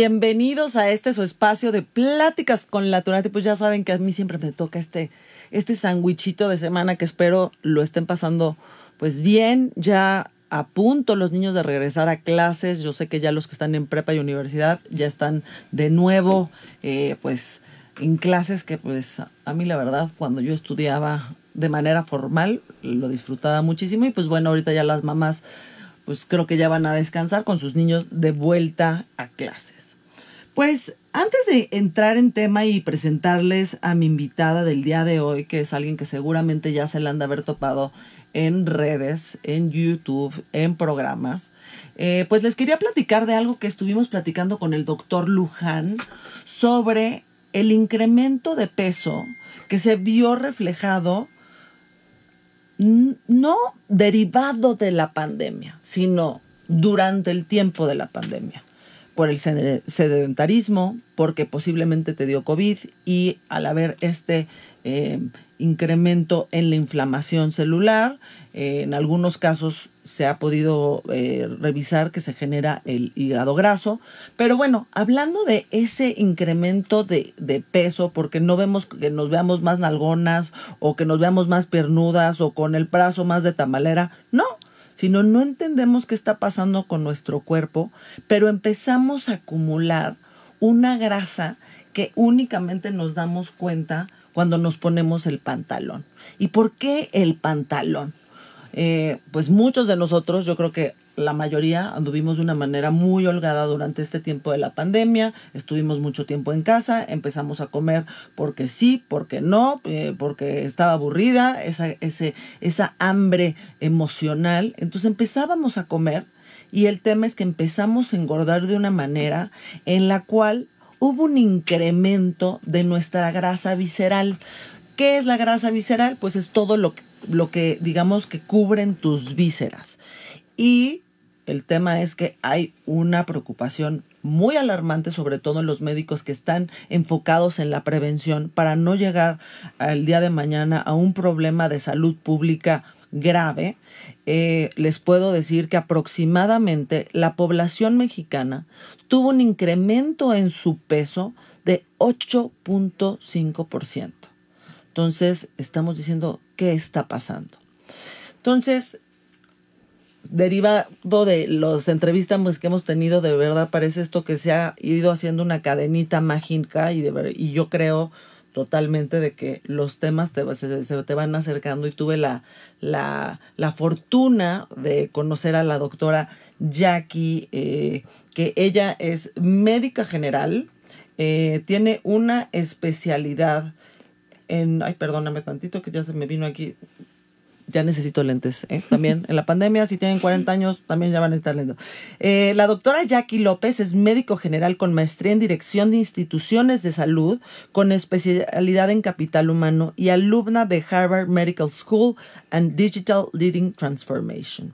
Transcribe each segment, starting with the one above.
bienvenidos a este su espacio de pláticas con la Turati. Pues ya saben que a mí siempre me toca este, este de semana que espero lo estén pasando pues bien. Ya a punto los niños de regresar a clases. Yo sé que ya los que están en prepa y universidad ya están de nuevo, eh, pues en clases que pues a mí la verdad cuando yo estudiaba de manera formal lo disfrutaba muchísimo y pues bueno, ahorita ya las mamás pues creo que ya van a descansar con sus niños de vuelta a clases. Pues antes de entrar en tema y presentarles a mi invitada del día de hoy, que es alguien que seguramente ya se la han de haber topado en redes, en YouTube, en programas, eh, pues les quería platicar de algo que estuvimos platicando con el doctor Luján sobre el incremento de peso que se vio reflejado no derivado de la pandemia, sino durante el tiempo de la pandemia, por el sedentarismo, porque posiblemente te dio COVID y al haber este eh, incremento en la inflamación celular, eh, en algunos casos se ha podido eh, revisar que se genera el hígado graso. Pero bueno, hablando de ese incremento de, de, peso, porque no vemos que nos veamos más nalgonas o que nos veamos más piernudas o con el brazo más de tamalera, no, sino no entendemos qué está pasando con nuestro cuerpo, pero empezamos a acumular una grasa que únicamente nos damos cuenta cuando nos ponemos el pantalón. ¿Y por qué el pantalón? Eh, pues muchos de nosotros, yo creo que la mayoría anduvimos de una manera muy holgada durante este tiempo de la pandemia, estuvimos mucho tiempo en casa, empezamos a comer porque sí, porque no, eh, porque estaba aburrida, esa, ese, esa hambre emocional, entonces empezábamos a comer y el tema es que empezamos a engordar de una manera en la cual hubo un incremento de nuestra grasa visceral. ¿Qué es la grasa visceral? Pues es todo lo que, lo que digamos que cubren tus vísceras. Y el tema es que hay una preocupación muy alarmante, sobre todo en los médicos que están enfocados en la prevención para no llegar al día de mañana a un problema de salud pública grave, eh, les puedo decir que aproximadamente la población mexicana tuvo un incremento en su peso de 8.5%. Entonces, estamos diciendo, ¿qué está pasando? Entonces, derivado de las entrevistas pues, que hemos tenido, de verdad parece esto que se ha ido haciendo una cadenita mágica y, de, y yo creo totalmente de que los temas te, se, te van acercando. Y tuve la, la, la, fortuna de conocer a la doctora Jackie, eh, que ella es médica general, eh, tiene una especialidad en, ay, perdóname tantito que ya se me vino aquí, ya necesito lentes. ¿eh? También en la pandemia, si tienen 40 años, también ya van a estar lentes. Eh, la doctora Jackie López es médico general con maestría en dirección de instituciones de salud, con especialidad en capital humano y alumna de Harvard Medical School and Digital Leading Transformation.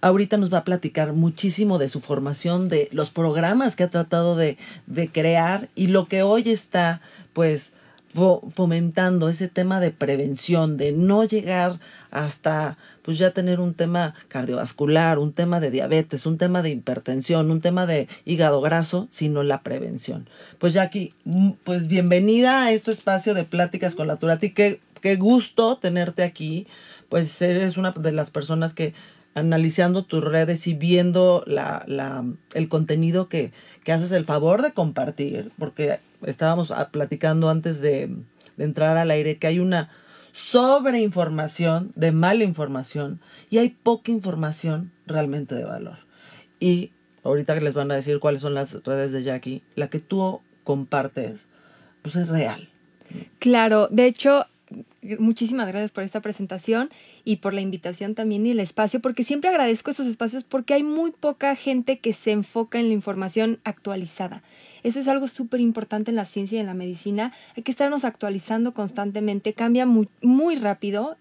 Ahorita nos va a platicar muchísimo de su formación, de los programas que ha tratado de, de crear y lo que hoy está, pues, fomentando ese tema de prevención, de no llegar hasta pues ya tener un tema cardiovascular, un tema de diabetes, un tema de hipertensión, un tema de hígado graso, sino la prevención. Pues Jackie, mm, pues bienvenida a este espacio de pláticas con la Turati. Qué, qué gusto tenerte aquí. Pues eres una de las personas que analizando tus redes y viendo la, la, el contenido que, que haces el favor de compartir, porque estábamos platicando antes de, entrar al aire que hay una sobreinformación, de mala información, y hay poca información realmente de valor. Y ahorita que les van a decir cuáles son las redes de Jackie, la que tú compartes, pues es real. Claro, de hecho, muchísimas gracias por esta presentación y por la invitación también y el espacio, porque siempre agradezco estos espacios porque hay muy poca gente que se enfoca en la información actualizada. Eso es algo súper importante en la ciencia y en la medicina. Hay que estarnos actualizando constantemente, cambia muy, muy rápido.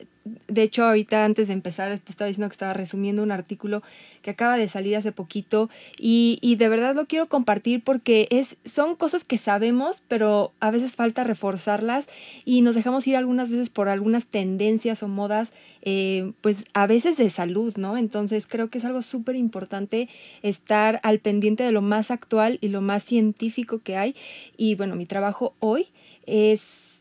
De hecho, ahorita antes de empezar, te estaba diciendo que estaba resumiendo un artículo que acaba de salir hace poquito y, de verdad lo quiero compartir porque es, son cosas que sabemos, pero a veces falta reforzarlas y nos dejamos ir algunas veces por algunas tendencias o modas, eh, pues a veces de salud, ¿no? Entonces creo que es algo súper importante estar al pendiente de lo más actual y lo más científico que hay. Y bueno, mi trabajo hoy es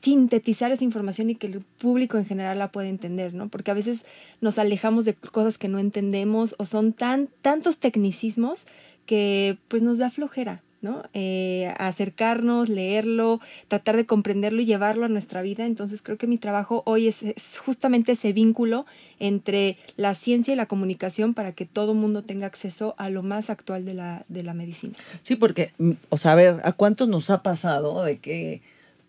sintetizar esa información y que el público en general la pueda entender, ¿no? Porque a veces nos alejamos de cosas que no entendemos o son tan tantos tecnicismos que pues nos da flojera, ¿no? Eh, acercarnos, leerlo, tratar de comprenderlo y llevarlo a nuestra vida. Entonces creo que mi trabajo hoy es, justamente ese vínculo entre la ciencia y la comunicación para que todo mundo tenga acceso a lo más actual de la, de la medicina. Sí, porque, mm, o sea, a ver, ¿a cuántos nos ha pasado de que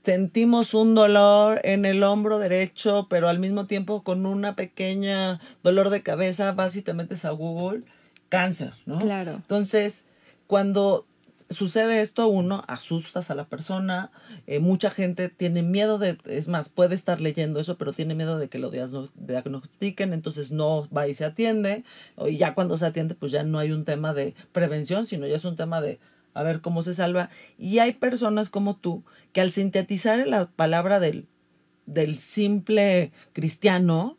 sentimos un dolor en el hombro derecho, pero al mismo tiempo con una pequeña dolor de cabeza, vas y te metes a Google, cáncer, ¿no? Claro. Entonces, cuando sucede esto, uno asustas a la persona, eh, mucha gente tiene miedo de, es más, puede estar leyendo eso, pero tiene miedo de que lo diagnostiquen, entonces no va y se atiende, y ya cuando se atiende, pues ya no hay un tema de prevención, sino ya es un tema de a ver cómo se salva. Y hay personas como tú que al sintetizar la palabra del, del simple cristiano,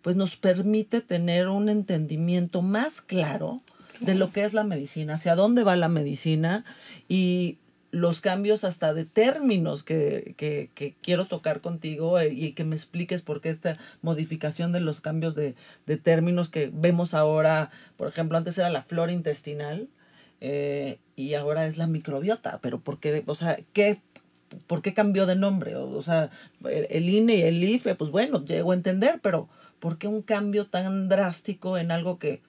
pues nos permite tener un entendimiento más claro de lo que es la medicina, hacia dónde va la medicina y los cambios hasta de términos que, que, que, quiero tocar contigo eh, y que me expliques por qué esta modificación de los cambios de, de términos que vemos ahora, por ejemplo, antes era la flora intestinal, eh, y ahora es la microbiota, pero ¿por qué, o sea, qué, por qué cambió de nombre? O, sea, el, INE y el IFE, pues bueno, llego a entender, pero ¿por qué un cambio tan drástico en algo que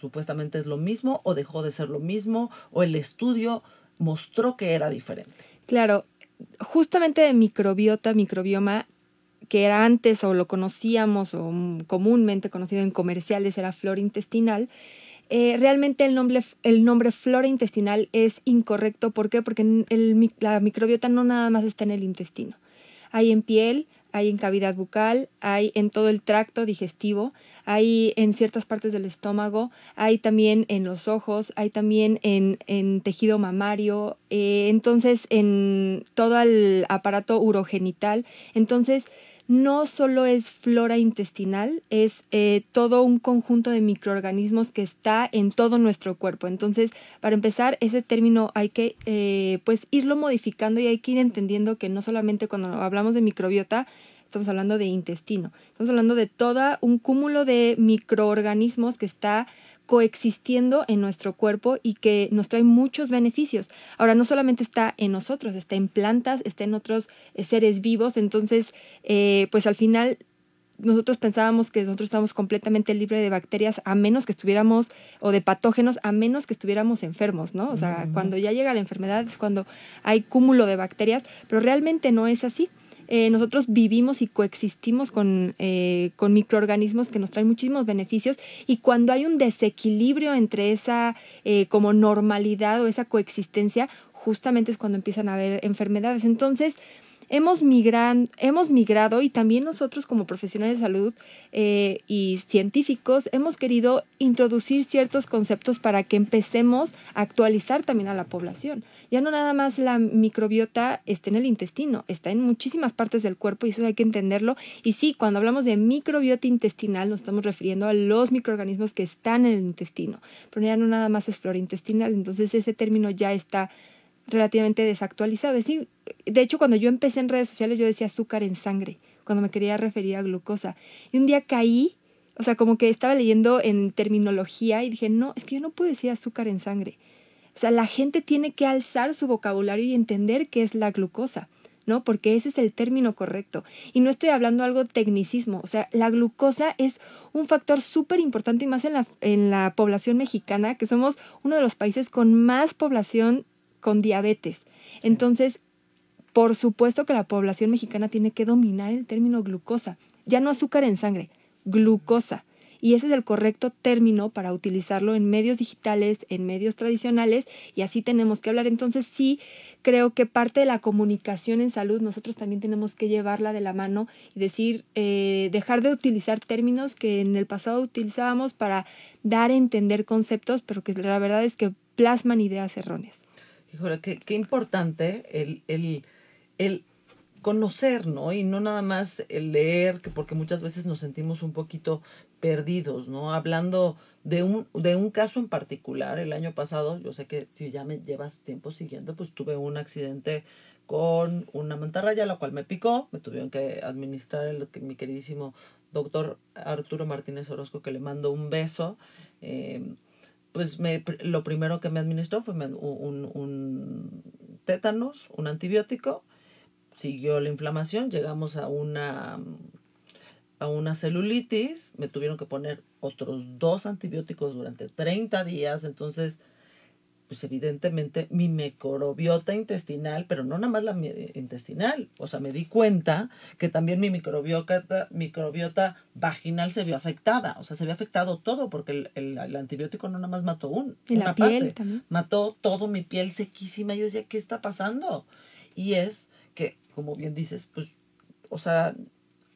supuestamente es lo mismo o dejó de ser lo mismo o el estudio mostró que era diferente? Claro, justamente de microbiota, microbioma, que era antes o lo conocíamos o comúnmente conocido en comerciales era flora intestinal, eh, realmente el nombre, el nombre flora intestinal es incorrecto. ¿Por qué? Porque el, la microbiota no nada más está en el intestino. Hay en piel, hay en cavidad bucal, hay en todo el tracto digestivo, hay en ciertas partes del estómago, hay también en los ojos, hay también en, en tejido mamario, eh, entonces en todo el aparato urogenital. Entonces, no solo es flora intestinal, es eh, todo un conjunto de microorganismos que está en todo nuestro cuerpo. Entonces, para empezar, ese término hay que eh, pues irlo modificando y hay que ir entendiendo que no solamente cuando hablamos de microbiota, estamos hablando de intestino, estamos hablando de todo un cúmulo de microorganismos que está coexistiendo en nuestro cuerpo y que nos trae muchos beneficios. Ahora, no solamente está en nosotros, está en plantas, está en otros eh, seres vivos, entonces, eh, pues al final nosotros pensábamos que nosotros estábamos completamente libres de bacterias a menos que estuviéramos, o de patógenos, a menos que estuviéramos enfermos, ¿no? O sea, cuando ya llega la enfermedad es cuando hay cúmulo de bacterias, pero realmente no es así. Eh, nosotros vivimos y coexistimos con, eh, con microorganismos que nos traen muchísimos beneficios y cuando hay un desequilibrio entre esa eh, como normalidad o esa coexistencia, justamente es cuando empiezan a haber enfermedades. Entonces, hemos, migran, hemos migrado y también nosotros como profesionales de salud eh, y científicos hemos querido introducir ciertos conceptos para que empecemos a actualizar también a la población. Ya no nada más la microbiota está en el intestino, está en muchísimas partes del cuerpo y eso hay que entenderlo. Y sí, cuando hablamos de microbiota intestinal nos estamos refiriendo a los microorganismos que están en el intestino, pero ya no nada más es flora intestinal, entonces ese término ya está relativamente desactualizado. de hecho, cuando yo empecé en redes sociales, yo decía azúcar en sangre, cuando me quería referir a glucosa. Y un día caí, o sea, como que estaba leyendo en terminología y dije, no, es que yo no puedo decir azúcar en sangre. O sea, la gente tiene que alzar su vocabulario y entender qué es la glucosa. ¿no? Porque ese es el término correcto. Y no estoy hablando algo tecnicismo, o sea, la glucosa es un factor súper importante y más en la, en la población mexicana, que somos uno de los países con más población con diabetes. Entonces, por supuesto que la población mexicana tiene que dominar el término glucosa, ya no azúcar en sangre, glucosa. y ese es el correcto término para utilizarlo en medios digitales, en medios tradicionales y así tenemos que hablar. Entonces sí creo que parte de la comunicación en salud nosotros también tenemos que llevarla de la mano y decir, eh, dejar de utilizar términos que en el pasado utilizábamos para dar a entender conceptos, pero que la verdad es que plasman ideas erróneas. Híjole, qué, importante el, el, el conocer, ¿no? Y no nada más el leer, que porque muchas veces nos sentimos un poquito perdidos, ¿no? Hablando de un, de un caso en particular, el año pasado, yo sé que si ya me llevas tiempo siguiendo, pues tuve un accidente con una mantarraya, la cual me picó, me tuvieron que administrar mi queridísimo doctor Arturo Martínez Orozco, que le mando un beso. Eh, pues me, lo primero que me administró fue un, un tétanos, un antibiótico, siguió la inflamación, llegamos a una, a una celulitis, me tuvieron que poner otros dos antibióticos durante 30 días, entonces pues evidentemente mi microbiota intestinal, pero no nada más la intestinal, o sea, me di cuenta que también mi microbiota, microbiota vaginal se vio afectada, o sea, se vio afectado todo, porque el, el, antibiótico no nada más mató un, y una la piel también. mató todo mi piel sequísima, y yo decía, ¿qué está pasando? Y es que, como bien dices, pues, o sea,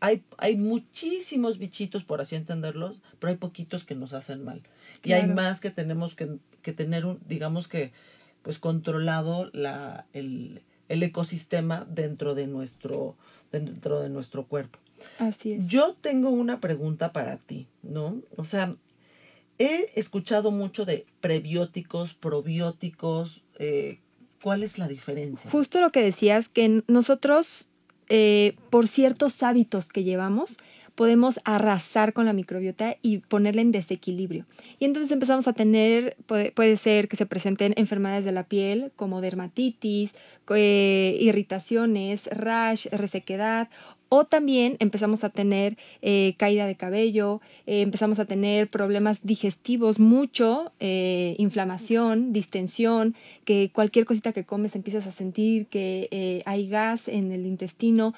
hay, hay muchísimos bichitos, por así entenderlos, pero hay poquitos que nos hacen mal. Y hay más que tenemos que, que, tener, un, digamos que, pues controlado la, el, el ecosistema dentro de nuestro, dentro de nuestro cuerpo. Así es. Yo tengo una pregunta para ti, ¿no? O sea, he escuchado mucho de prebióticos, probióticos. Eh, ¿Cuál es la diferencia? Justo lo que decías, que nosotros, eh, por ciertos hábitos que llevamos, podemos arrasar con la microbiota y ponerla en desequilibrio. Y entonces empezamos a tener, puede, ser que se presenten enfermedades de la piel como dermatitis, eh, irritaciones, rash, resequedad o también empezamos a tener eh, caída de cabello, eh, empezamos a tener problemas digestivos, mucho, inflamación, distensión, que cualquier cosita que comes empiezas a sentir que hay gas en el intestino.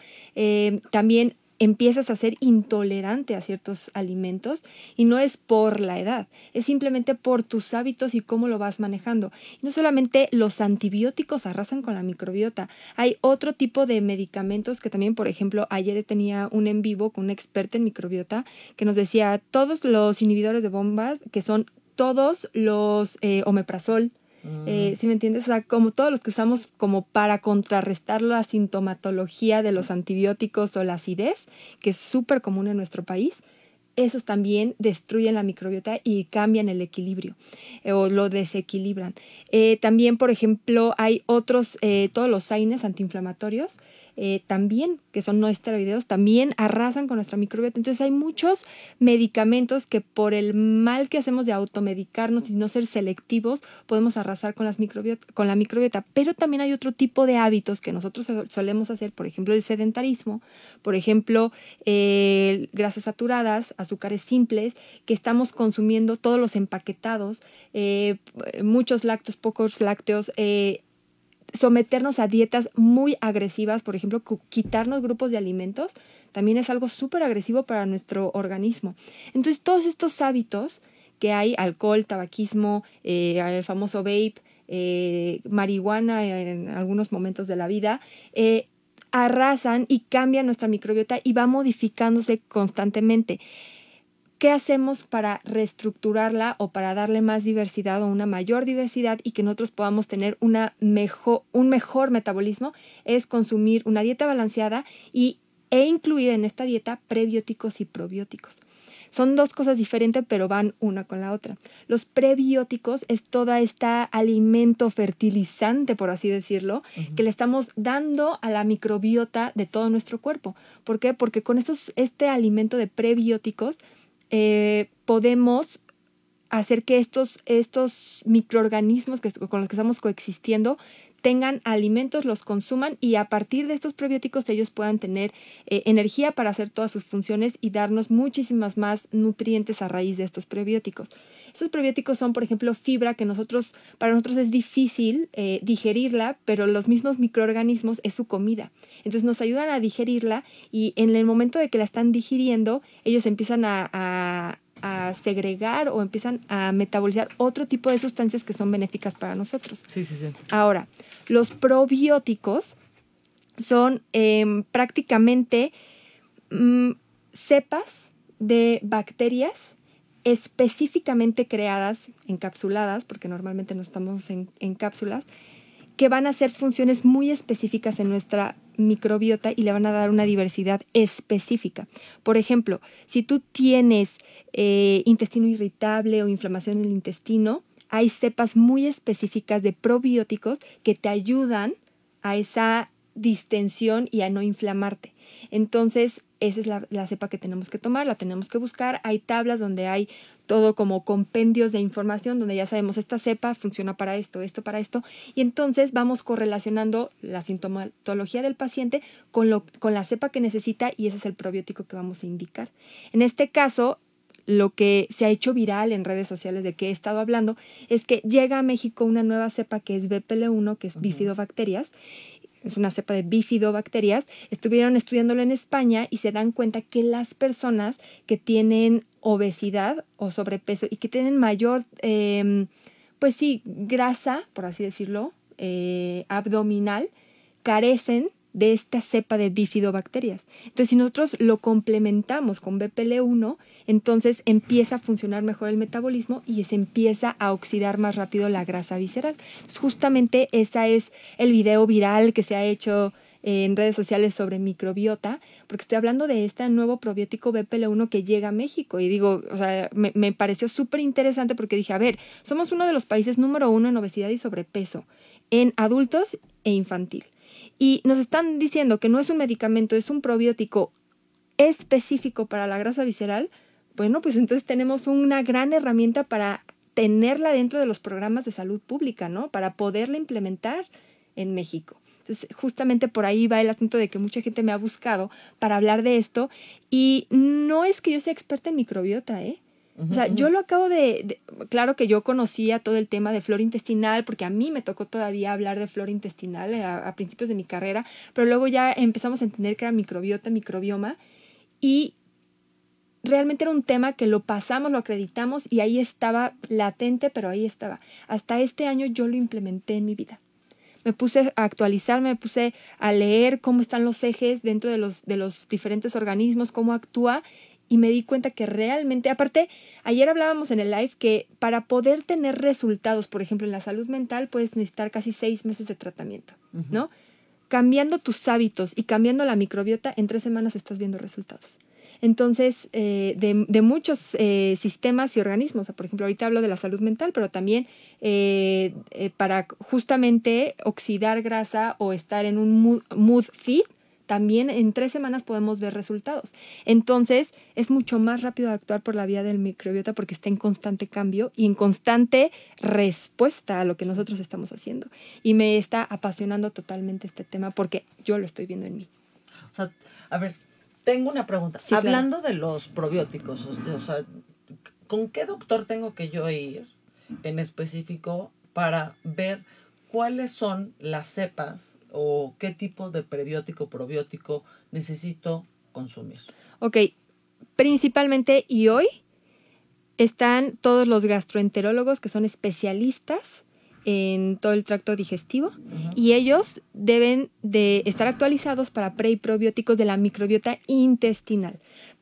también empiezas a ser intolerante a ciertos alimentos y no es por la edad, es simplemente por tus hábitos y cómo lo vas manejando. no solamente los antibióticos arrasan con la microbiota, hay otro tipo de medicamentos que también, por ejemplo, ayer tenía un en vivo con un experto en microbiota que nos decía todos los inhibidores de bombas, que son todos los eh, omeprazol, eh, si me entiendes, o sea, como todos los que usamos como para contrarrestar la sintomatología de los antibióticos o la acidez, que es súper común en nuestro país, esos también destruyen la microbiota y cambian el equilibrio eh, o lo desequilibran. Eh, también, por ejemplo, hay otros, todos los AINES antiinflamatorios eh, también, que son no esteroideos, también arrasan con nuestra microbiota. Entonces hay muchos medicamentos que por el mal que hacemos de automedicarnos y no ser selectivos, podemos arrasar con, las con la microbiota. Pero también hay otro tipo de hábitos que nosotros solemos hacer, por ejemplo, el sedentarismo, por ejemplo, eh, grasas saturadas, azúcares simples, que estamos consumiendo todos los empaquetados, eh, muchos lácteos, pocos lácteos, someternos a dietas muy agresivas, por ejemplo, quitarnos grupos de alimentos, también es algo súper agresivo para nuestro organismo. Entonces, todos estos hábitos que hay, alcohol, tabaquismo, eh, el famoso vape, eh, marihuana en algunos momentos de la vida, eh, arrasan y cambian nuestra microbiota y va modificándose constantemente. ¿Qué hacemos para reestructurarla o para darle más diversidad o una mayor diversidad y que nosotros podamos tener una mejor, un mejor metabolismo? Es consumir una dieta balanceada y, e incluir en esta dieta prebióticos y probióticos. Son dos cosas diferentes, pero van una con la otra. Los prebióticos es toda esta alimento fertilizante, por así decirlo, que le estamos dando a la microbiota de todo nuestro cuerpo. ¿Por qué? Porque con estos, este alimento de prebióticos eh, podemos hacer que estos, estos microorganismos que, con los que estamos coexistiendo tengan alimentos, los consuman y a partir de estos probióticos ellos puedan tener eh, energía para hacer todas sus funciones y darnos muchísimas más nutrientes a raíz de estos prebióticos. Estos probióticos son, por ejemplo, fibra que nosotros, para nosotros es difícil eh, digerirla, pero los mismos microorganismos es su comida. Entonces nos ayudan a digerirla y en el momento de que la están digiriendo, ellos empiezan a segregar o empiezan a metabolizar otro tipo de sustancias que son benéficas para nosotros. Sí, sí, sí. Ahora, los probióticos son em, prácticamente mm, cepas de bacterias específicamente creadas, encapsuladas, porque normalmente no estamos en, en cápsulas, que van a hacer funciones muy específicas en nuestra microbiota y le van a dar una diversidad específica. Por ejemplo, si tú tienes eh, intestino irritable o inflamación en el intestino, hay cepas muy específicas de probióticos que te ayudan a esa distensión y a no inflamarte. Entonces, esa es la, cepa que tenemos que tomar, la tenemos que buscar. Hay tablas donde hay todo como compendios de información, donde ya sabemos esta cepa funciona para esto, esto para esto. Y entonces vamos correlacionando la sintomatología del paciente con, lo, con la cepa que necesita y ese es el probiótico que vamos a indicar. En este caso, lo que se ha hecho viral en redes sociales de que he estado hablando es que llega a México una nueva cepa que es BPL1, que es bifidobacterias, es una cepa de bifidobacterias, estuvieron estudiándolo en España y se dan cuenta que las personas que tienen obesidad o sobrepeso y que tienen mayor, em, pues sí, grasa, por así decirlo, eh, abdominal, carecen de esta cepa de bifidobacterias. Entonces, si nosotros lo complementamos con BPL1, entonces empieza a funcionar mejor el metabolismo y se empieza a oxidar más rápido la grasa visceral. justamente ese es el video viral que se ha hecho en redes sociales sobre microbiota, porque estoy hablando de este nuevo probiótico BPL1 que llega a México. Y digo, o sea, me, me pareció súper interesante porque dije, a ver, somos uno de los países número uno en obesidad y sobrepeso, en adultos e infantil y nos están diciendo que no es un medicamento, es un probiótico específico para la grasa visceral, bueno, pues entonces tenemos una gran herramienta para tenerla dentro de los programas de salud pública, ¿no? Para poderla implementar en México. Entonces, justamente por ahí va el asunto de que mucha gente me ha buscado para hablar de esto y no es que yo sea experta en microbiota, ¿eh? O sea, yo lo acabo de, claro que yo conocía todo el tema de flora intestinal, porque a mí me tocó todavía hablar de flora intestinal eh, a, principios de mi carrera, pero luego ya empezamos a entender que era microbiota, microbioma, y realmente era un tema que lo pasamos, lo acreditamos y ahí estaba latente, pero ahí estaba. Hasta este año yo lo implementé en mi vida. Me puse a actualizar, me puse a leer cómo están los ejes dentro de los, de los diferentes organismos, cómo actúa y me di cuenta que realmente, aparte, ayer hablábamos en el live que para poder tener resultados, por ejemplo, en la salud mental, puedes necesitar casi seis meses de tratamiento, ¿no? Cambiando tus hábitos y cambiando la microbiota, en tres semanas estás viendo resultados. Entonces, eh, de, muchos eh, sistemas y organismos, por ejemplo, ahorita hablo de la salud mental, pero también eh, para justamente oxidar grasa o estar en un mood, mood fit, también en tres semanas podemos ver resultados. Entonces, es mucho más rápido actuar por la vía del microbiota porque está en constante cambio y en constante respuesta a lo que nosotros estamos haciendo. Y me está apasionando totalmente este tema porque yo lo estoy viendo en mí. O sea, a ver, tengo una pregunta. Hablando de los probióticos, o sea, ¿con qué doctor tengo que yo ir en específico para ver cuáles son las cepas o qué tipo de prebiótico probiótico necesito consumir. Ok, principalmente y hoy están todos los gastroenterólogos que son especialistas en todo el tracto digestivo y ellos deben de estar actualizados para pre y probióticos de la microbiota intestinal.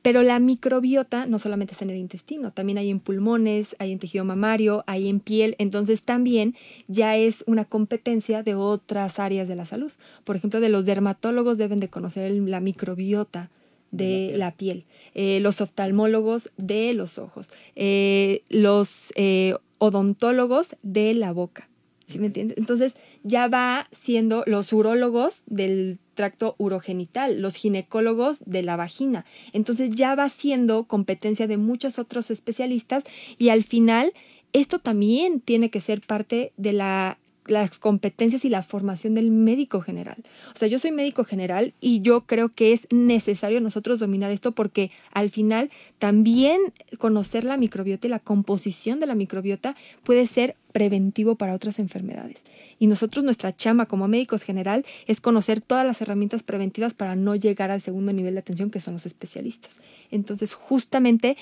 Pero la microbiota no solamente está en el intestino, también hay en pulmones, hay en tejido mamario, hay en piel, entonces también ya es una competencia de otras áreas de la salud. Por ejemplo, de los dermatólogos deben de conocer la microbiota de la piel, eh, los oftalmólogos de los ojos, eh, los eh, odontólogos de la boca. ¿Sí me entiendes? Entonces ya va siendo los urólogos del tracto urogenital, los ginecólogos de la vagina. Entonces ya va siendo competencia de muchos otros especialistas y al final esto también tiene que ser parte de la las competencias y la formación del médico general. O sea, yo soy médico general y yo creo que es necesario nosotros dominar esto porque al final también conocer la microbiota y la composición de la microbiota puede ser preventivo para otras enfermedades. Y nosotros, nuestra chama como médicos general es conocer todas las herramientas preventivas para no llegar al segundo nivel de atención que son los especialistas. Entonces, justamente,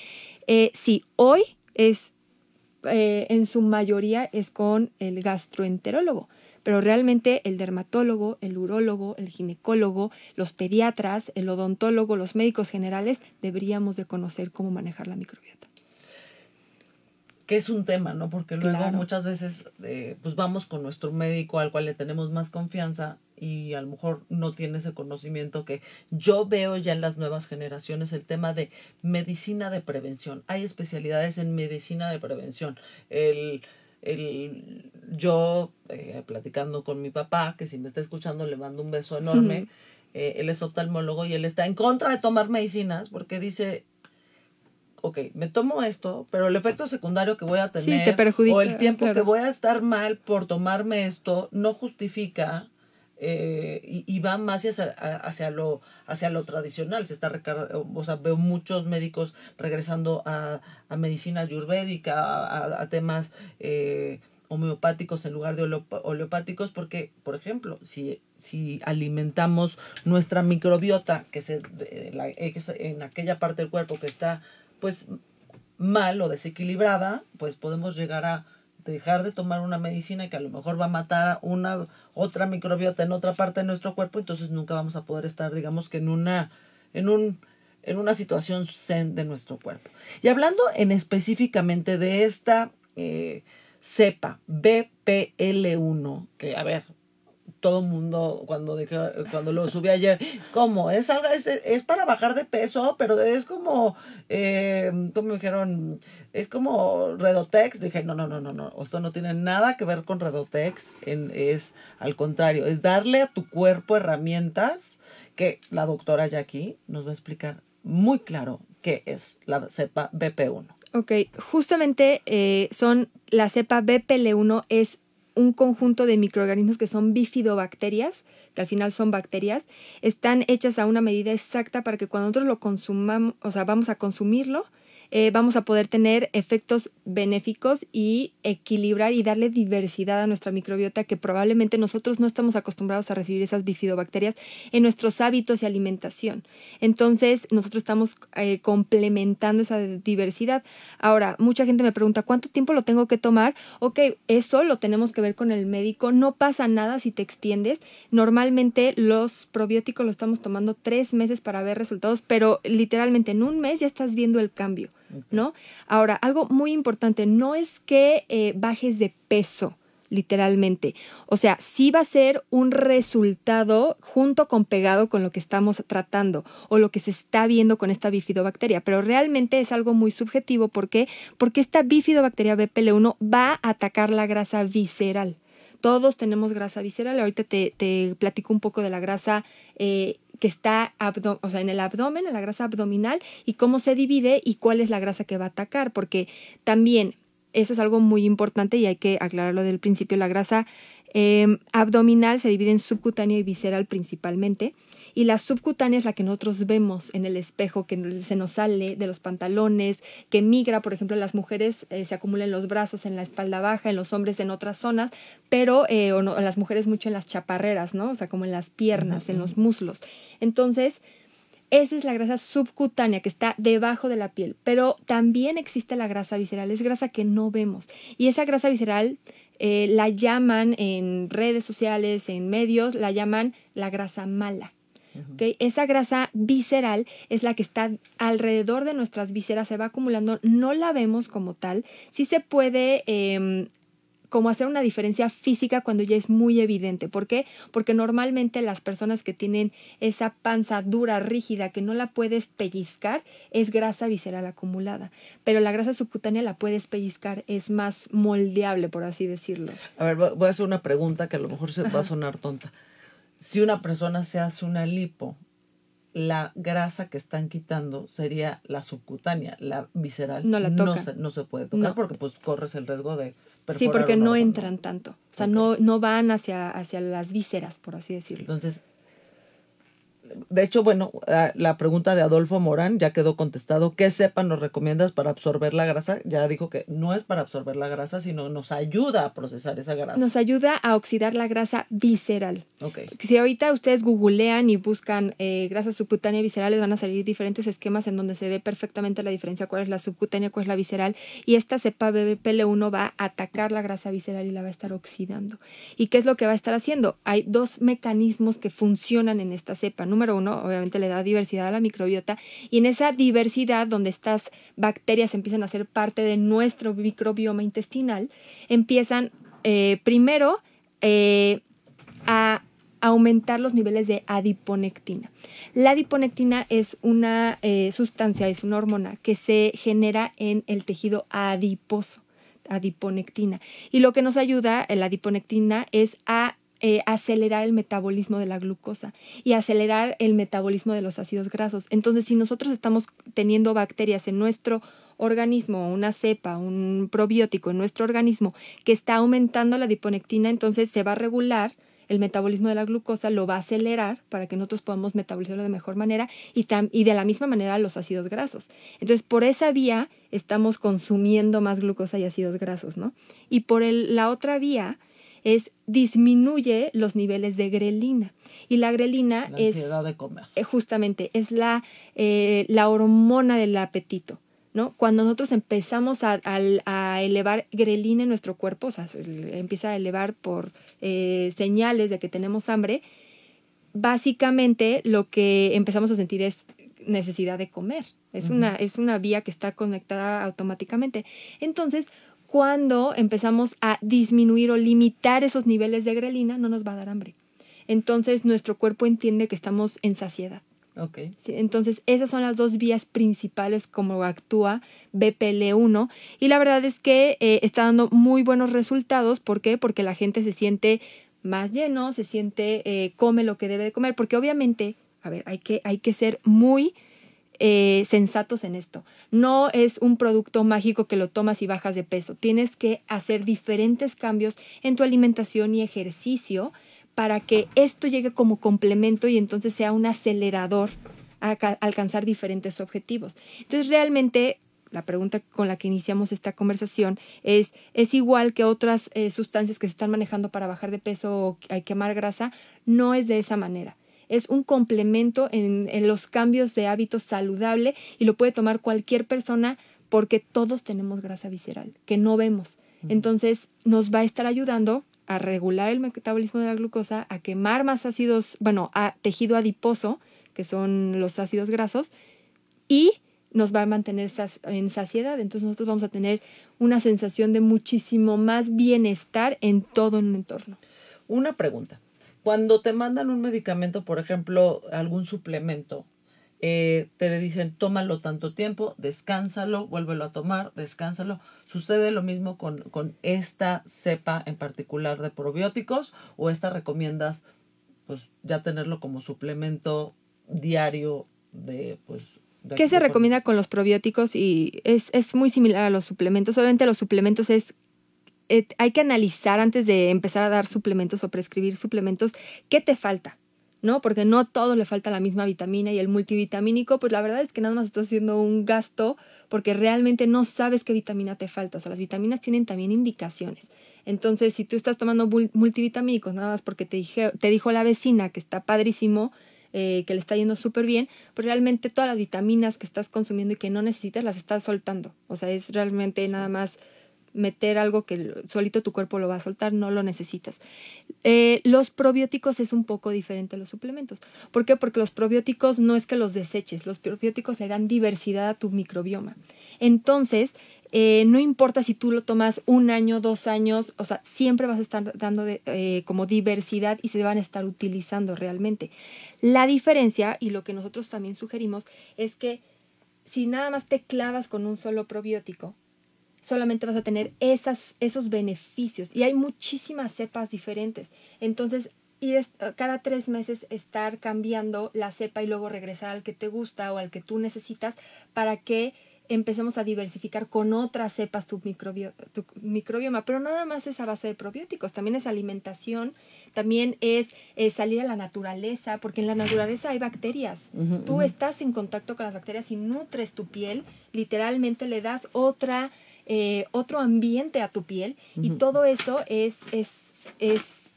eh, si hoy es eh, en su mayoría es con el gastroenterólogo, pero realmente el dermatólogo, el urólogo, el ginecólogo, los pediatras, el odontólogo, los médicos generales deberíamos de conocer cómo manejar la microbiota que es un tema, ¿no? Porque luego muchas veces eh, pues vamos con nuestro médico al cual le tenemos más confianza y a lo mejor no tiene ese conocimiento que yo veo ya en las nuevas generaciones el tema de medicina de prevención. Hay especialidades en medicina de prevención. El, el, yo, eh, platicando con mi papá, que si me está escuchando le mando un beso enorme, eh, él es oftalmólogo y él está en contra de tomar medicinas porque dice, ok, me tomo esto, pero el efecto secundario que voy a tener o el tiempo que voy a estar mal por tomarme esto no justifica eh, y, va más hacia, hacia, lo, hacia lo tradicional. Se está o sea, veo muchos médicos regresando a, a medicina ayurvédica, a, temas eh, homeopáticos en lugar de oleopáticos, porque, por ejemplo, si, si alimentamos nuestra microbiota, que se, la, en aquella parte del cuerpo que está pues mal o desequilibrada, pues podemos llegar a dejar de tomar una medicina que a lo mejor va a matar una otra microbiota en otra parte de nuestro cuerpo, entonces nunca vamos a poder estar, digamos que en una en un en una situación zen de nuestro cuerpo. Y hablando en específicamente de esta eh, cepa BPL1, que a ver, todo el mundo cuando cuando lo subí ayer, ¿cómo? Es es, es para bajar de peso, pero es como, eh, como dijeron, es como Redotex. Dije, no, no, no, no, no, esto no tiene nada que ver con Redotex, es al contrario, es darle a tu cuerpo herramientas que la doctora Jackie nos va a explicar muy claro qué es la cepa BP1. Ok, justamente eh, son la cepa BPL1 es un conjunto de microorganismos que son bifidobacterias, que al final son bacterias, están hechas a una medida exacta para que cuando nosotros lo consumamos, o sea, vamos a consumirlo, eh, vamos a poder tener efectos benéficos y equilibrar y darle diversidad a nuestra microbiota que probablemente nosotros no estamos acostumbrados a recibir esas bifidobacterias en nuestros hábitos y alimentación. Entonces, nosotros estamos eh, complementando esa diversidad. Ahora, mucha gente me pregunta, ¿cuánto tiempo lo tengo que tomar? Ok, eso lo tenemos que ver con el médico. No pasa nada si te extiendes. Normalmente los probióticos lo estamos tomando tres meses para ver resultados, pero literalmente en un mes ya estás viendo el cambio. ¿No? Ahora, algo muy importante, no es que eh, bajes de peso, literalmente. O sea, sí va a ser un resultado junto con pegado con lo que estamos tratando o lo que se está viendo con esta bifidobacteria, pero realmente es algo muy subjetivo. ¿Por qué? Porque esta bifidobacteria BPL1 va a atacar la grasa visceral. Todos tenemos grasa visceral. Ahorita te, te platico un poco de la grasa eh, que está o sea, en el abdomen, en la grasa abdominal, y cómo se divide y cuál es la grasa que va a atacar, porque también eso es algo muy importante y hay que aclararlo del principio. La grasa em, abdominal se divide en subcutánea y visceral principalmente. Y la subcutánea es la que nosotros vemos en el espejo, que se nos sale de los pantalones, que migra, por ejemplo, en las mujeres eh, se acumula en los brazos, en la espalda baja, en los hombres en otras zonas, pero eh, o no, las mujeres mucho en las chaparreras, ¿no? O sea, como en las piernas, en los muslos. Entonces, esa es la grasa subcutánea que está debajo de la piel, pero también existe la grasa visceral, es grasa que no vemos. Y esa grasa visceral eh, la llaman en redes sociales, en medios, la llaman la grasa mala. Esa grasa visceral es la que está alrededor de nuestras vísceras, se va acumulando, no la vemos como tal. Sí se puede em, como hacer una diferencia física cuando ya es muy evidente. ¿Por qué? Porque normalmente las personas que tienen esa panza dura, rígida, que no la puedes pellizcar, es grasa visceral acumulada. Pero la grasa subcutánea la puedes pellizcar, es más moldeable, por así decirlo. A ver, voy a hacer una pregunta que a lo mejor se va a sonar tonta si una persona se hace una lipo la grasa que están quitando sería la subcutánea, la visceral. No la No se, no se puede tocar No. porque pues corres el riesgo de Sí, porque no entran tanto. O sea, no, no van hacia, hacia las vísceras, por así decirlo. Entonces, de hecho, bueno, la pregunta de Adolfo Morán ya quedó contestado. ¿Qué cepa nos recomiendas para absorber la grasa? Ya dijo que no es para absorber la grasa, sino nos ayuda a procesar esa grasa. Nos ayuda a oxidar la grasa visceral. Ok. Si ahorita ustedes googlean y buscan eh, grasa subcutánea y visceral, les van a salir diferentes esquemas en donde se ve perfectamente la diferencia, cuál es la subcutánea, cuál es la visceral. Y esta cepa BPL1 va a atacar la grasa visceral y la va a estar oxidando. ¿Y qué es lo que va a estar haciendo? Hay dos mecanismos que funcionan en esta cepa. Número uno, obviamente le da diversidad a la microbiota. Y en esa diversidad, donde estas bacterias empiezan a ser parte de nuestro microbioma intestinal, empiezan eh, primero eh, a aumentar los niveles de adiponectina. La adiponectina es una eh, sustancia, es una hormona que se genera en el tejido adiposo, adiponectina. Y lo que nos ayuda, la adiponectina, es a eh, acelerar el metabolismo de la glucosa y acelerar el metabolismo de los ácidos grasos. Entonces, si nosotros estamos teniendo bacterias en nuestro organismo, una cepa, un probiótico en nuestro organismo que está aumentando la adiponectina, entonces se va a regular el metabolismo de la glucosa, lo va a acelerar para que nosotros podamos metabolizarlo de mejor manera y, y de la misma manera los ácidos grasos. Entonces, por esa vía estamos consumiendo más glucosa y ácidos grasos, ¿no? Y por el- la otra vía es disminuye los niveles de grelina. Y la grelina La es de comer. eh, justamente es la, eh, la hormona del apetito. ¿no? Cuando nosotros empezamos a, a elevar grelina en nuestro cuerpo, o sea, se empieza a elevar por eh, señales de que tenemos hambre, básicamente lo que empezamos a sentir es necesidad de comer. Es, una, es una vía que está conectada automáticamente. Entonces, cuando empezamos a disminuir o limitar esos niveles de grelina, no nos va a dar hambre. Entonces, nuestro cuerpo entiende que estamos en saciedad. Ok. ¿sí? Entonces, esas son las dos vías principales como actúa BPL1 y la verdad es que eh, está dando muy buenos resultados. ¿Por qué? Porque la gente se siente más lleno, se siente, eh, come lo que debe de comer, porque obviamente, a ver, hay que, hay que ser muy eh, sensatos en esto. No es un producto mágico que lo tomas y bajas de peso. Tienes que hacer diferentes cambios en tu alimentación y ejercicio para que esto llegue como complemento y entonces sea un acelerador a ca- alcanzar diferentes objetivos. Entonces realmente la pregunta con la que iniciamos esta conversación es, ¿es igual que otras eh, sustancias que se están manejando para bajar de peso o que- quemar grasa? No es de esa manera. Es un complemento en, en los cambios de hábitos saludable y lo puede tomar cualquier persona porque todos tenemos grasa visceral que no vemos. Entonces nos va a estar ayudando a regular el metabolismo de la glucosa, a quemar más ácidos, bueno, a tejido adiposo, que son los ácidos grasos, y nos va a mantener en saciedad. Entonces nosotros vamos a tener una sensación de muchísimo más bienestar en todo un entorno. Una pregunta. Cuando te mandan un medicamento, por ejemplo, algún suplemento, eh, te le dicen, tómalo tanto tiempo, descánsalo, vuélvelo a tomar, descánsalo. ¿Sucede lo mismo con, con esta cepa en particular de probióticos o esta recomiendas pues ya tenerlo como suplemento diario de pues... ¿Qué se recomienda con los probióticos? Y es, es muy similar a los suplementos. Obviamente los suplementos es... eh, hay que analizar antes de empezar a dar suplementos o prescribir suplementos qué te falta, ¿no? Porque no todo le falta la misma vitamina y el multivitamínico, pues la verdad es que nada más estás haciendo un gasto porque realmente no sabes qué vitamina te falta. O sea, las vitaminas tienen también indicaciones. Entonces, si tú estás tomando mul- multivitamínicos nada más porque te, dije, te dijo la vecina que está padrísimo, eh, que le está yendo súper bien, pues realmente todas las vitaminas que estás consumiendo y que no necesitas las estás soltando. O sea, es realmente nada más meter algo que solito tu cuerpo lo va a soltar, no lo necesitas. Eh, los probióticos es un poco diferente a los suplementos. ¿Por qué? Porque los probióticos no es que los deseches, los probióticos le dan diversidad a tu microbioma. Entonces, eh, no importa si tú lo tomas un año, dos años, o sea, siempre vas a estar dando de- eh, como diversidad y se van a estar utilizando realmente. La diferencia, y lo que nosotros también sugerimos, es que si nada más te clavas con un solo probiótico, solamente vas a tener esas, esos beneficios. Y hay muchísimas cepas diferentes. Entonces, y cada tres meses estar cambiando la cepa y luego regresar al que te gusta o al que tú necesitas para que empecemos a diversificar con otras cepas tu, tu microbioma. Pero nada más es a base de probióticos, también es alimentación, también es, salir a la naturaleza, porque en la naturaleza hay bacterias. Tú estás en contacto con las bacterias y nutres tu piel, literalmente le das otra, eh, otro ambiente a tu piel y todo eso es, es, es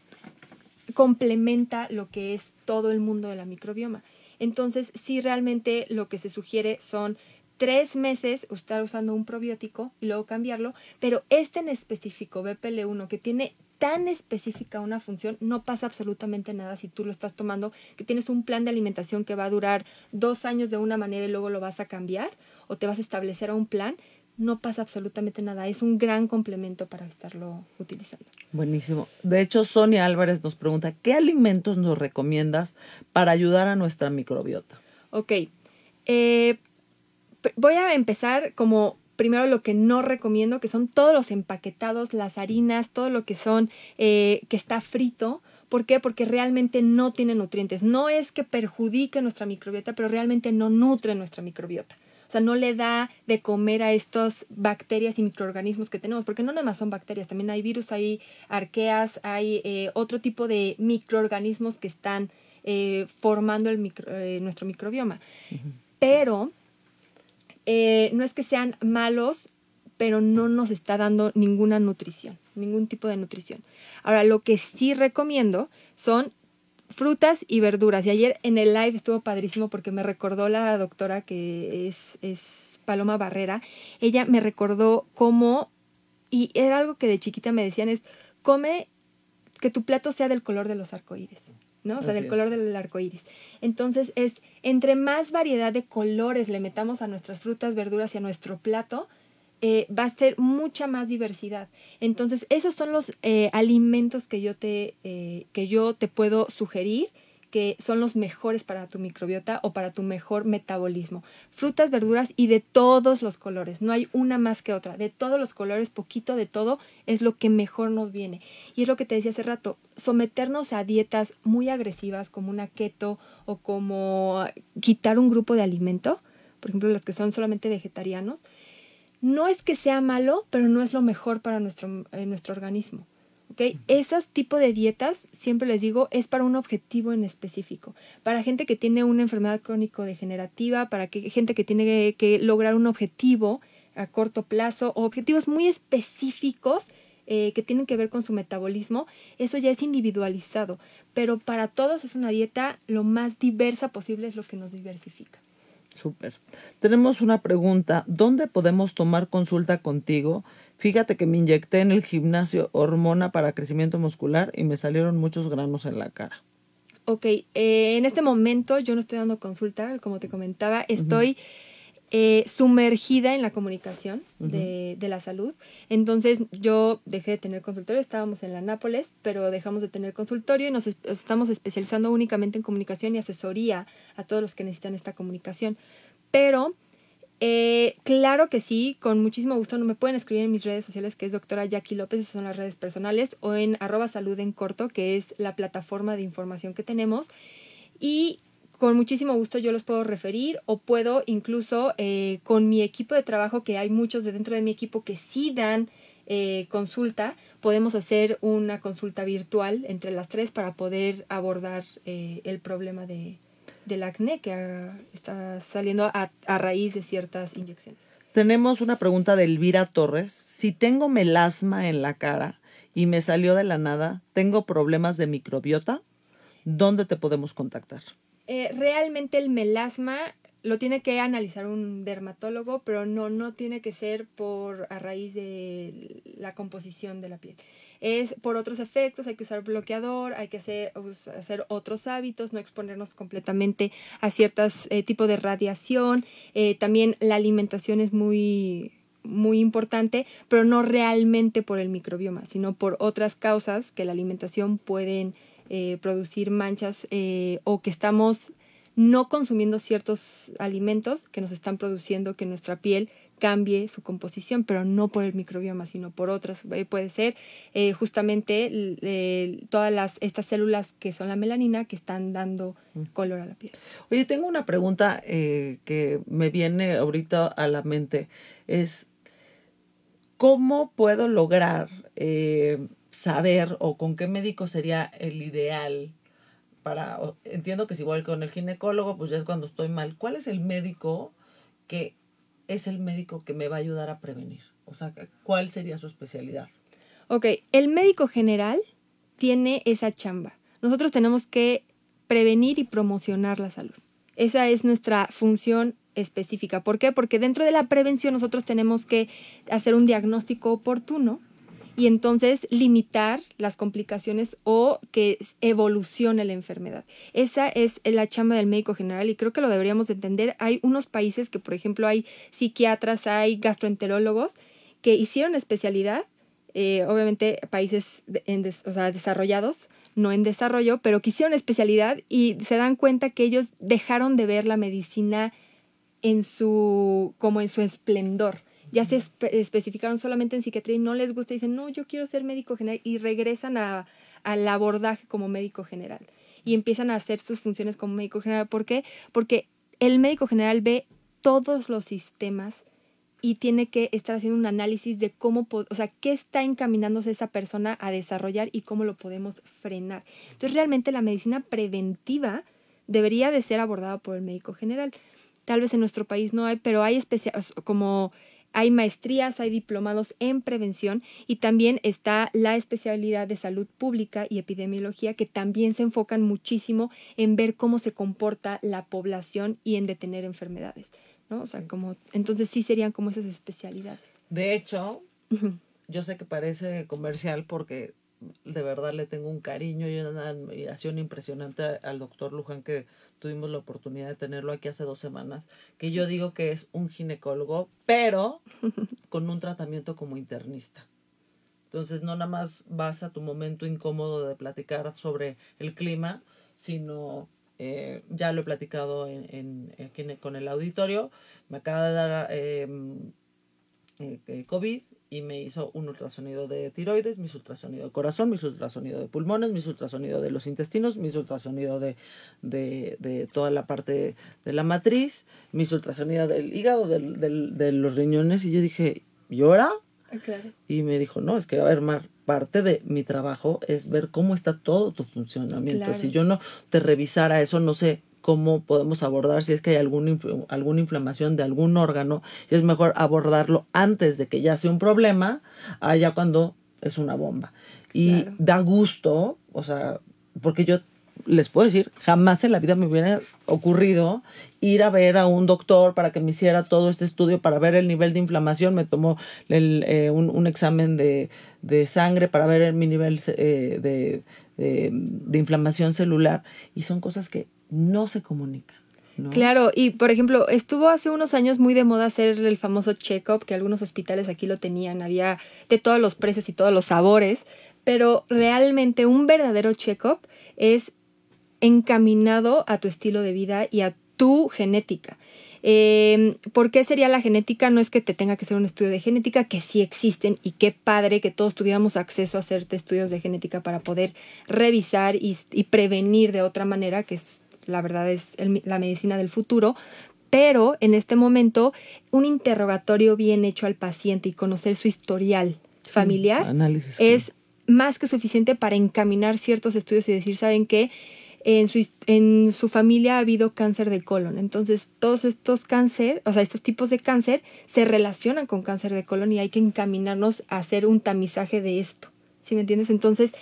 complementa lo que es todo el mundo de la microbioma. Entonces, sí, realmente lo que se sugiere son tres meses estar usando un probiótico y luego cambiarlo, pero este en específico, BPL1, que tiene tan específica una función, no pasa absolutamente nada si tú lo estás tomando, que tienes un plan de alimentación que va a durar dos años de una manera y luego lo vas a cambiar o te vas a establecer a un plan, no pasa absolutamente nada. Es un gran complemento para estarlo utilizando. Buenísimo. De hecho, Sonia Álvarez nos pregunta, ¿qué alimentos nos recomiendas para ayudar a nuestra microbiota? Ok. Eh, voy a empezar como primero lo que no recomiendo, que son todos los empaquetados, las harinas, todo lo que son, eh, que está frito. ¿Por qué? Porque realmente no tiene nutrientes. No es que perjudique nuestra microbiota, pero realmente no nutre nuestra microbiota. O sea, no le da de comer a estas bacterias y microorganismos que tenemos, porque no nada más son bacterias, también hay virus, hay arqueas, hay eh, otro tipo de microorganismos que están eh, formando el eh, nuestro microbioma. Pero no es que sean malos, pero no nos está dando ninguna nutrición, ningún tipo de nutrición. Ahora, lo que sí recomiendo son frutas y verduras. Y ayer en el live estuvo padrísimo porque me recordó la doctora que es, es Paloma Barrera. Ella me recordó cómo, y era algo que de chiquita me decían, es come que tu plato sea del color de los arcoíris. ¿no? O sea, del color del arco iris. Entonces, es entre más variedad de colores le metamos a nuestras frutas, verduras y a nuestro plato, eh, va a ser mucha más diversidad. Entonces, esos son los eh, alimentos que yo, te, eh, que yo te puedo sugerir que son los mejores para tu microbiota o para tu mejor metabolismo. Frutas, verduras y de todos los colores. No hay una más que otra. De todos los colores, poquito de todo es lo que mejor nos viene. Y es lo que te decía hace rato, someternos a dietas muy agresivas como una keto o como quitar un grupo de alimento, por ejemplo, los que son solamente vegetarianos, no es que sea malo, pero no es lo mejor para nuestro, eh, nuestro organismo. ¿okay? Esos tipos de dietas, siempre les digo, es para un objetivo en específico. Para gente que tiene una enfermedad crónico-degenerativa, para que, gente que tiene que, lograr un objetivo a corto plazo, o objetivos muy específicos eh, que tienen que ver con su metabolismo, eso ya es individualizado. Pero para todos es una dieta lo más diversa posible, es lo que nos diversifica. Súper. Tenemos una pregunta. ¿Dónde podemos tomar consulta contigo? Fíjate que me inyecté en el gimnasio hormona para crecimiento muscular y me salieron muchos granos en la cara. Ok, eh, en este momento yo no estoy dando consulta, como te comentaba, estoy eh, sumergida en la comunicación de, de, la salud. Entonces yo dejé de tener consultorio, estábamos en la Nápoles, pero dejamos de tener consultorio y nos estamos especializando únicamente en comunicación y asesoría a todos los que necesitan esta comunicación. Pero eh, claro que sí, con muchísimo gusto. No me pueden escribir en mis redes sociales, que es doctora Jackie López, esas son las redes personales, o en arroba salud en corto, que es la plataforma de información que tenemos. Y con muchísimo gusto yo los puedo referir o puedo incluso eh, con mi equipo de trabajo, que hay muchos de dentro de mi equipo que sí dan eh, consulta, podemos hacer una consulta virtual entre las tres para poder abordar eh, el problema de, del acné que está saliendo a, a raíz de ciertas inyecciones. Tenemos una pregunta de Elvira Torres. Si tengo melasma en la cara y me salió de la nada, ¿tengo problemas de microbiota? ¿Dónde te podemos contactar? Eh, realmente el melasma lo tiene que analizar un dermatólogo, pero no, no tiene que ser por a raíz de la composición de la piel. Es por otros efectos, hay que usar bloqueador, hay que hacer, hacer otros hábitos, no exponernos completamente a ciertos eh, tipos de radiación. Eh, también la alimentación es muy, muy importante, pero no realmente por el microbioma, sino por otras causas que la alimentación pueden eh, producir manchas eh, o que estamos no consumiendo ciertos alimentos que nos están produciendo que nuestra piel cambie su composición, pero no por el microbioma, sino por otras. Eh, puede ser eh, justamente todas las, estas células que son la melanina que están dando mm. color a la piel. Oye, tengo una pregunta que me viene ahorita a la mente. Es, ¿cómo puedo lograr saber o con qué médico sería el ideal para, entiendo que es igual con el ginecólogo, pues ya es cuando estoy mal. ¿Cuál es el médico que es el médico que me va a ayudar a prevenir? O sea, ¿cuál sería su especialidad? Ok, el médico general tiene esa chamba. Nosotros tenemos que prevenir y promocionar la salud. Esa es nuestra función específica. ¿Por qué? Porque dentro de la prevención nosotros tenemos que hacer un diagnóstico oportuno y entonces limitar las complicaciones o que evolucione la enfermedad. Esa es la chamba del médico general y creo que lo deberíamos entender. Hay unos países que, por ejemplo, hay psiquiatras, hay gastroenterólogos que hicieron especialidad, eh, obviamente países en desarrollados, no en desarrollo, pero que hicieron especialidad y se dan cuenta que ellos dejaron de ver la medicina en su como en su esplendor ya se especificaron solamente en psiquiatría y no les gusta, dicen, no, yo quiero ser médico general y regresan a, al abordaje como médico general y empiezan a hacer sus funciones como médico general. ¿Por qué? Porque el médico general ve todos los sistemas y tiene que estar haciendo un análisis de cómo, o sea, qué está encaminándose esa persona a desarrollar y cómo lo podemos frenar. Entonces, realmente la medicina preventiva debería de ser abordada por el médico general. Tal vez en nuestro país no hay, pero hay especial, como hay maestrías, hay diplomados en prevención y también está la especialidad de salud pública y epidemiología que también se enfocan muchísimo en ver cómo se comporta la población y en detener enfermedades, ¿no? O sea, como entonces sí serían como esas especialidades. De hecho, yo sé que parece comercial porque de verdad le tengo un cariño y una admiración impresionante al doctor Luján que tuvimos la oportunidad de tenerlo aquí hace dos semanas, que yo digo que es un ginecólogo, pero con un tratamiento como internista. Entonces no nada más vas a tu momento incómodo de platicar sobre el clima, sino eh, ya lo he platicado en, en, con el auditorio, me acaba de dar eh, eh, COVID y me hizo un ultrasonido de tiroides, mis ultrasonido de corazón, mis ultrasonido de pulmones, mis ultrasonido de los intestinos, mis ultrasonido de, de, de toda la parte de la matriz, mis ultrasonido del hígado, del, del, de los riñones, y yo dije, ¿y ahora? Ah, claro. Y me dijo, no, es que, a ver, Mar, parte de mi trabajo es ver cómo está todo tu funcionamiento. Si yo no te revisara eso, no sé cómo podemos abordar si es que hay algún, alguna inflamación de algún órgano y es mejor abordarlo antes de que ya sea un problema, allá cuando es una bomba. Y da gusto, o sea, porque yo les puedo decir, jamás en la vida me hubiera ocurrido ir a ver a un doctor para que me hiciera todo este estudio para ver el nivel de inflamación. Me tomó el, eh, un, un, examen de, de, sangre para ver mi nivel eh, de, de, de, inflamación celular. Y son cosas que no se comunican. Claro, y por ejemplo, estuvo hace unos años muy de moda hacer el famoso check-up, que algunos hospitales aquí lo tenían, había de todos los precios y todos los sabores, pero realmente un verdadero check-up es encaminado a tu estilo de vida y a tu genética. Eh, ¿Por qué sería la genética? No es que te tenga que hacer un estudio de genética, que sí existen y qué padre que todos tuviéramos acceso a hacerte estudios de genética para poder revisar y, y prevenir de otra manera, que es la verdad es la medicina del futuro, pero en este momento un interrogatorio bien hecho al paciente y conocer su historial familiar es más que suficiente para encaminar ciertos estudios y decir, ¿saben qué? En su, en su familia ha habido cáncer de colon. Entonces, todos estos cáncer, o sea, estos tipos de cáncer se relacionan con cáncer de colon y hay que encaminarnos a hacer un tamizaje de esto. ¿Sí me entiendes? Entonces,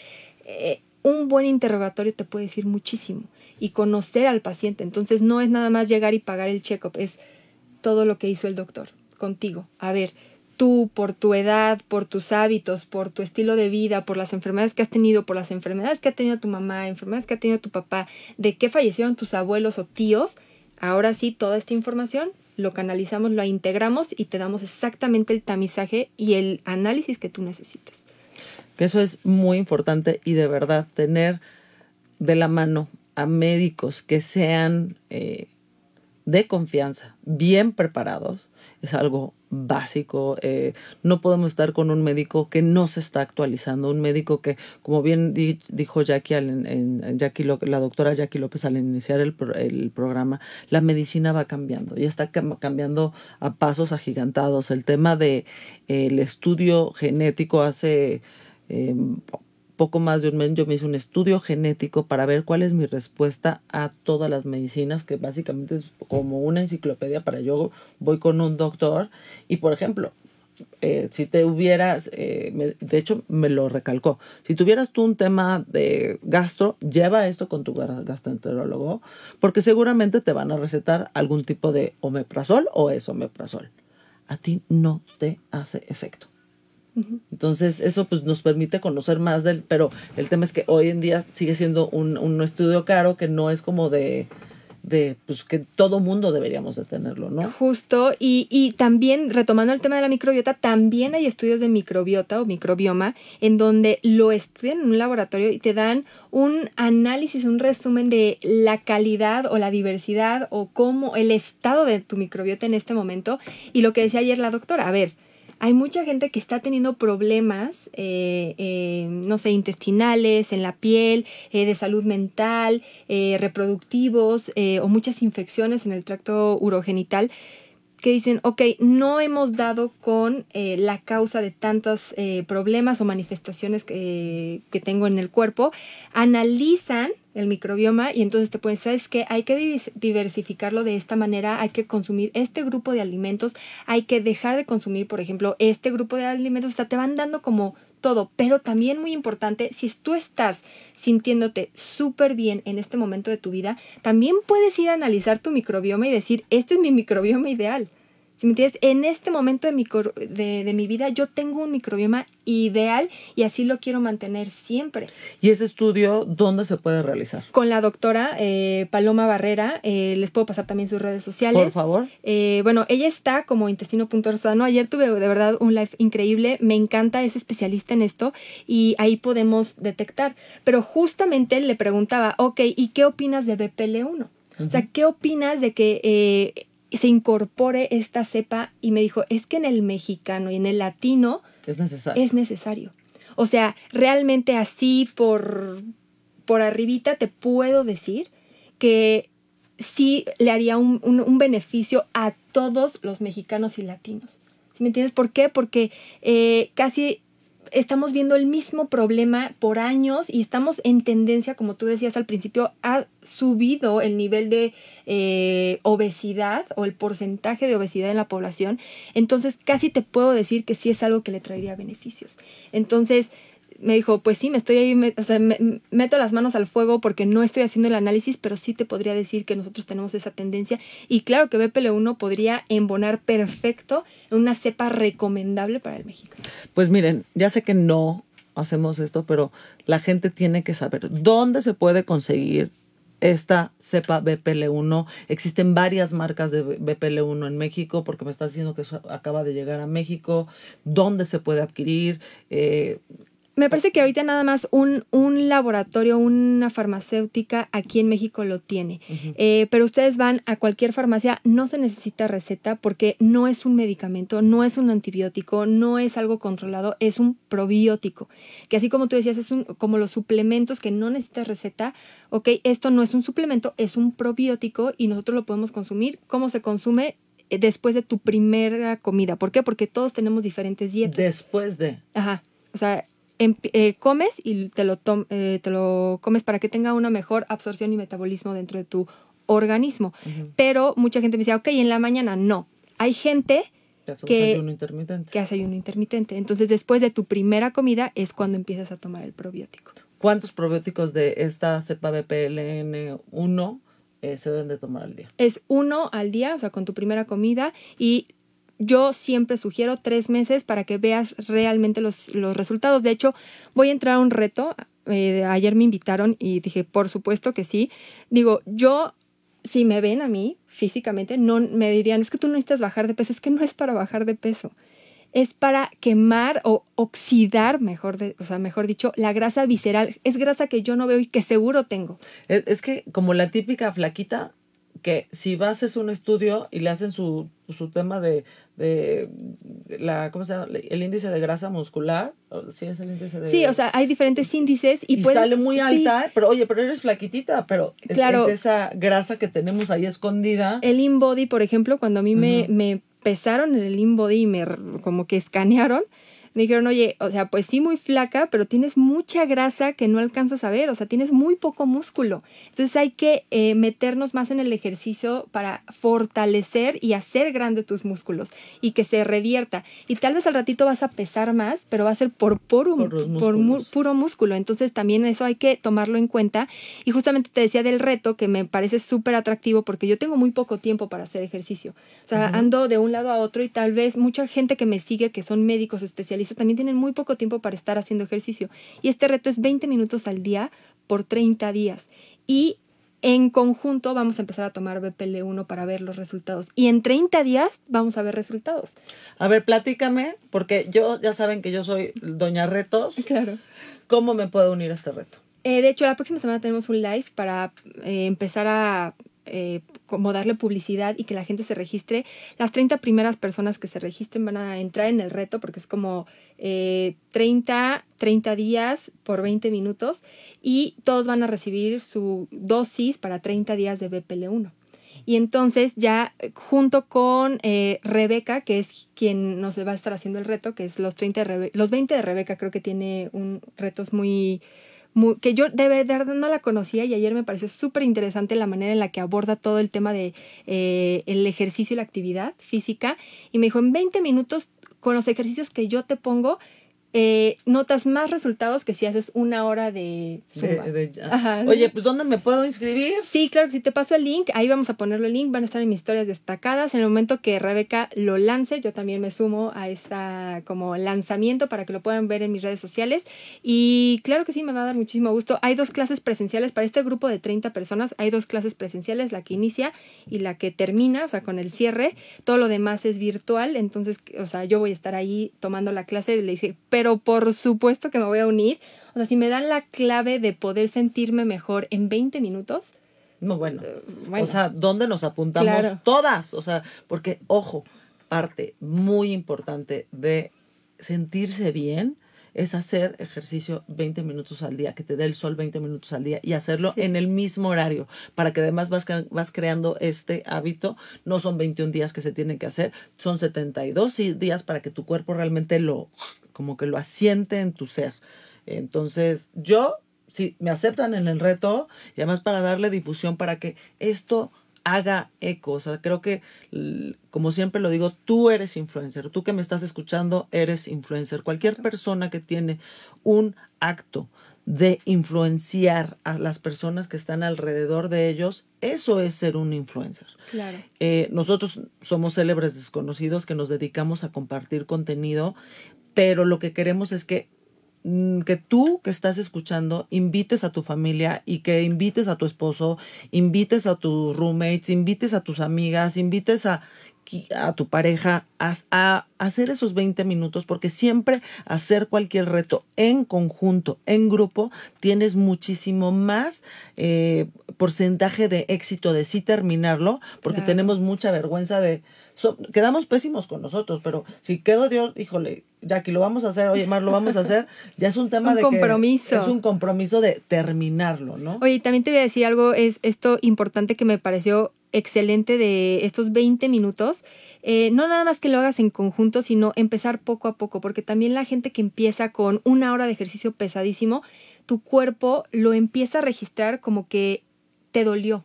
eh, un buen interrogatorio te puede decir muchísimo y conocer al paciente. Entonces no es nada más llegar y pagar el check-up, es todo lo que hizo el doctor contigo. A ver, tú por tu edad, por tus hábitos, por tu estilo de vida, por las enfermedades que has tenido, por las enfermedades que ha tenido tu mamá, enfermedades que ha tenido tu papá, de qué fallecieron tus abuelos o tíos, ahora sí toda esta información lo canalizamos, lo integramos y te damos exactamente el tamizaje y el análisis que tú necesitas. Que eso es muy importante y de verdad tener de la mano a médicos que sean eh, de confianza, bien preparados, es algo básico. Eh, no podemos estar con un médico que no se está actualizando, un médico que, como bien dijo Jackie, en, Jackie la doctora Jackie López al iniciar el, el, programa, la medicina va cambiando y está cambiando a pasos agigantados. El tema de eh, el estudio genético hace eh, poco más de un mes yo me hice un estudio genético para ver cuál es mi respuesta a todas las medicinas, que básicamente es como una enciclopedia para yo voy con un doctor y por ejemplo, eh, si te hubieras, eh, de hecho me lo recalcó, si tuvieras tú un tema de gastro, lleva esto con tu gastroenterólogo, porque seguramente te van a recetar algún tipo de omeprazol o es omeprazol. A ti no te hace efecto. Entonces, eso pues nos permite conocer más del, pero el tema es que hoy en día sigue siendo un, un estudio caro que no es como de, de pues que todo mundo deberíamos de tenerlo, ¿no? Justo, y, y también retomando el tema de la microbiota, también hay estudios de microbiota o microbioma en donde lo estudian en un laboratorio y te dan un análisis, un resumen de la calidad o la diversidad o cómo el estado de tu microbiota en este momento. Y lo que decía ayer la doctora, a ver, hay mucha gente que está teniendo problemas, eh, eh, no sé, intestinales, en la piel, eh, de salud mental, reproductivos o muchas infecciones en el tracto urogenital que dicen, ok, no hemos dado con la causa de tantos problemas o manifestaciones que, que tengo en el cuerpo, analizan el microbioma y entonces te puedes, ¿sabes que Hay que diversificarlo de esta manera, hay que consumir este grupo de alimentos, hay que dejar de consumir, por ejemplo, este grupo de alimentos, hasta te van dando como todo, pero también muy importante, si tú estás sintiéndote súper bien en este momento de tu vida, también puedes ir a analizar tu microbioma y decir, este es mi microbioma ideal. Si me entiendes, en este momento de mi, de, mi vida yo tengo un microbioma ideal y así lo quiero mantener siempre. ¿Y ese estudio dónde se puede realizar? Con la doctora eh, Paloma Barrera, eh, les puedo pasar también sus redes sociales. Por favor. Eh, bueno, ella está como intestino.orsano. Ayer tuve de verdad un live increíble, me encanta, es especialista en esto y ahí podemos detectar. Pero justamente le preguntaba, ok, ¿y qué opinas de BPL1? O sea, ¿qué opinas de que se incorpore esta cepa y me dijo, es que en el mexicano y en el latino es necesario. Es necesario. O sea, realmente así por, por arribita te puedo decir que sí le haría un, un, beneficio a todos los mexicanos y latinos. ¿Sí me entiendes? ¿Por qué? Porque eh, casi estamos viendo el mismo problema por años y estamos en tendencia, como tú decías al principio, ha subido el nivel de eh, obesidad o el porcentaje de obesidad en la población. Entonces, casi te puedo decir que sí es algo que le traería beneficios. Entonces, me dijo, pues sí, me estoy ahí, o sea, me, meto las manos al fuego porque no estoy haciendo el análisis, pero sí te podría decir que nosotros tenemos esa tendencia. Y claro que BPL1 podría embonar perfecto en una cepa recomendable para el México. Pues miren, ya sé que no hacemos esto, pero la gente tiene que saber dónde se puede conseguir esta cepa BPL1. Existen varias marcas de BPL1 en México porque me está diciendo que eso acaba de llegar a México. ¿Dónde se puede adquirir? Eh, me parece que ahorita nada más un, un laboratorio, una farmacéutica aquí en México lo tiene. Eh, pero ustedes van a cualquier farmacia, no se necesita receta porque no es un medicamento, no es un antibiótico, no es algo controlado, es un probiótico. Que así como tú decías, es un, como los suplementos que no necesitas receta, ok, esto no es un suplemento, es un probiótico y nosotros lo podemos consumir. ¿Cómo se consume? Eh, después de tu primera comida. ¿Por qué? Porque todos tenemos diferentes dietas. Después de. Ajá. O sea, eh, comes y te lo, eh, te lo comes para que tenga una mejor absorción y metabolismo dentro de tu organismo. Pero mucha gente me dice, ok, en la mañana no. Hay gente que, ayuno intermitente. que hace ayuno intermitente. Entonces, después de tu primera comida es cuando empiezas a tomar el probiótico. ¿Cuántos probióticos de esta cepa BPLN1 eh, se deben de tomar al día? Es uno al día, o sea, con tu primera comida y yo siempre sugiero tres meses para que veas realmente los, resultados. De hecho, voy a entrar a un reto. Eh, ayer me invitaron y dije, por supuesto que sí. Digo, yo, si me ven a mí físicamente, no me dirían, es que tú no necesitas bajar de peso. Es que no es para bajar de peso. es para quemar o oxidar, mejor, de, o sea, mejor dicho, la grasa visceral. Es grasa que yo no veo y que seguro tengo. Es que como la típica flaquita, que si va a hacerse un estudio y le hacen su, su tema de, de la, ¿cómo se llama? El índice de grasa muscular. Sí, es el índice de... Sí, o sea, hay diferentes índices y, y puedes- sale muy sí, alta, pero oye, pero eres flaquitita, pero es- Claro. es esa grasa que tenemos ahí escondida. El InBody, por ejemplo, cuando a mí me, me pesaron en el InBody y me como que escanearon, me dijeron, oye, o sea, pues sí muy flaca, pero tienes mucha grasa que no alcanzas a ver, o sea, tienes muy poco músculo. Entonces hay que eh, meternos más en el ejercicio para fortalecer y hacer grande tus músculos y que se revierta. Y tal vez al ratito vas a pesar más, pero va a ser por puro, Por los por mu- músculos. puro músculo. Entonces también eso hay que tomarlo en cuenta. Y justamente te decía del reto que me parece súper atractivo porque yo tengo muy poco tiempo para hacer ejercicio. O sea, ando de un lado a otro y tal vez mucha gente que me sigue, que son médicos o también tienen muy poco tiempo para estar haciendo ejercicio. Y este reto es 20 minutos al día por 30 días. Y en conjunto vamos a empezar a tomar BPL1 para ver los resultados. Y en 30 días vamos a ver resultados. A ver, platícame, porque yo ya saben que yo soy Doña Retos. Claro. ¿Cómo me puedo unir a este reto? Eh, de hecho, la próxima semana tenemos un live para eh, empezar a eh, como darle publicidad y que la gente se registre. Las 30 primeras personas que se registren van a entrar en el reto porque es como eh, 30, 30 días por 20 minutos y todos van a recibir su dosis para 30 días de BPL1. Y entonces ya eh, junto con eh, Rebeca, que es quien nos va a estar haciendo el reto, que es los 30 de Rebe- los 20 de Rebeca, creo que tiene un retos muy, que yo de verdad no la conocía y ayer me pareció súper interesante la manera en la que aborda todo el tema de eh, el ejercicio y la actividad física. Y me dijo, en 20 minutos, con los ejercicios que yo te pongo, eh, notas más resultados que si haces una hora de Zumba. De- de- Ajá. Oye, pues ¿dónde me puedo inscribir? Sí, claro si te paso el link, ahí vamos a ponerlo el link, van a estar en mis historias destacadas. En el momento que Rebeca lo lance, yo también me sumo a esta como lanzamiento para que lo puedan ver en mis redes sociales. Y claro que sí, me va a dar muchísimo gusto. Hay dos clases presenciales para este grupo de 30 personas, hay dos clases presenciales, la que inicia y la que termina, o sea, con el cierre. Todo lo demás es virtual, entonces, o sea, yo voy a estar ahí tomando la clase y le dije, pero por supuesto que me voy a unir. O sea, si me dan la clave de poder sentirme mejor en 20 minutos, No, bueno. bueno. O sea, ¿dónde nos apuntamos Claro. todas? O sea, porque, ojo, parte muy importante de sentirse bien es hacer ejercicio 20 minutos al día, que te dé el sol 20 minutos al día y hacerlo Sí. en el mismo horario, para que además vas, vas creando este hábito. No son 21 días que se tienen que hacer, son 72 sí- días para que tu cuerpo realmente lo, como que lo asiente en tu ser. Entonces, yo, si me aceptan en el reto, y además para darle difusión, para que esto haga eco. O sea, creo que, como siempre lo digo, tú eres influencer. Tú que me estás escuchando, eres influencer. Cualquier persona que tiene un acto de influenciar a las personas que están alrededor de ellos, eso es ser un influencer. claro. Eh, nosotros somos célebres desconocidos que nos dedicamos a compartir contenido, pero lo que queremos es que, mm, que tú que estás escuchando invites a tu familia y que invites a tu esposo, invites a tus roommates, invites a tus amigas, invites a, a tu pareja a, a hacer esos 20 minutos, porque siempre hacer cualquier reto en conjunto, en grupo, tienes muchísimo más eh, porcentaje de éxito de sí terminarlo, porque Claro. tenemos mucha vergüenza de... so- quedamos pésimos con nosotros, pero si quedo Dios, híjole, Jackie, lo vamos a hacer, oye, Mar, lo vamos a hacer, ya es un tema Un de compromiso. que es un compromiso de terminarlo, ¿no? Oye, también te voy a decir algo, es esto importante que me pareció excelente de estos 20 minutos. Eh, no nada más que lo hagas en conjunto, sino empezar poco a poco, porque también la gente que empieza con una hora de ejercicio pesadísimo, tu cuerpo lo empieza a registrar como que te dolió.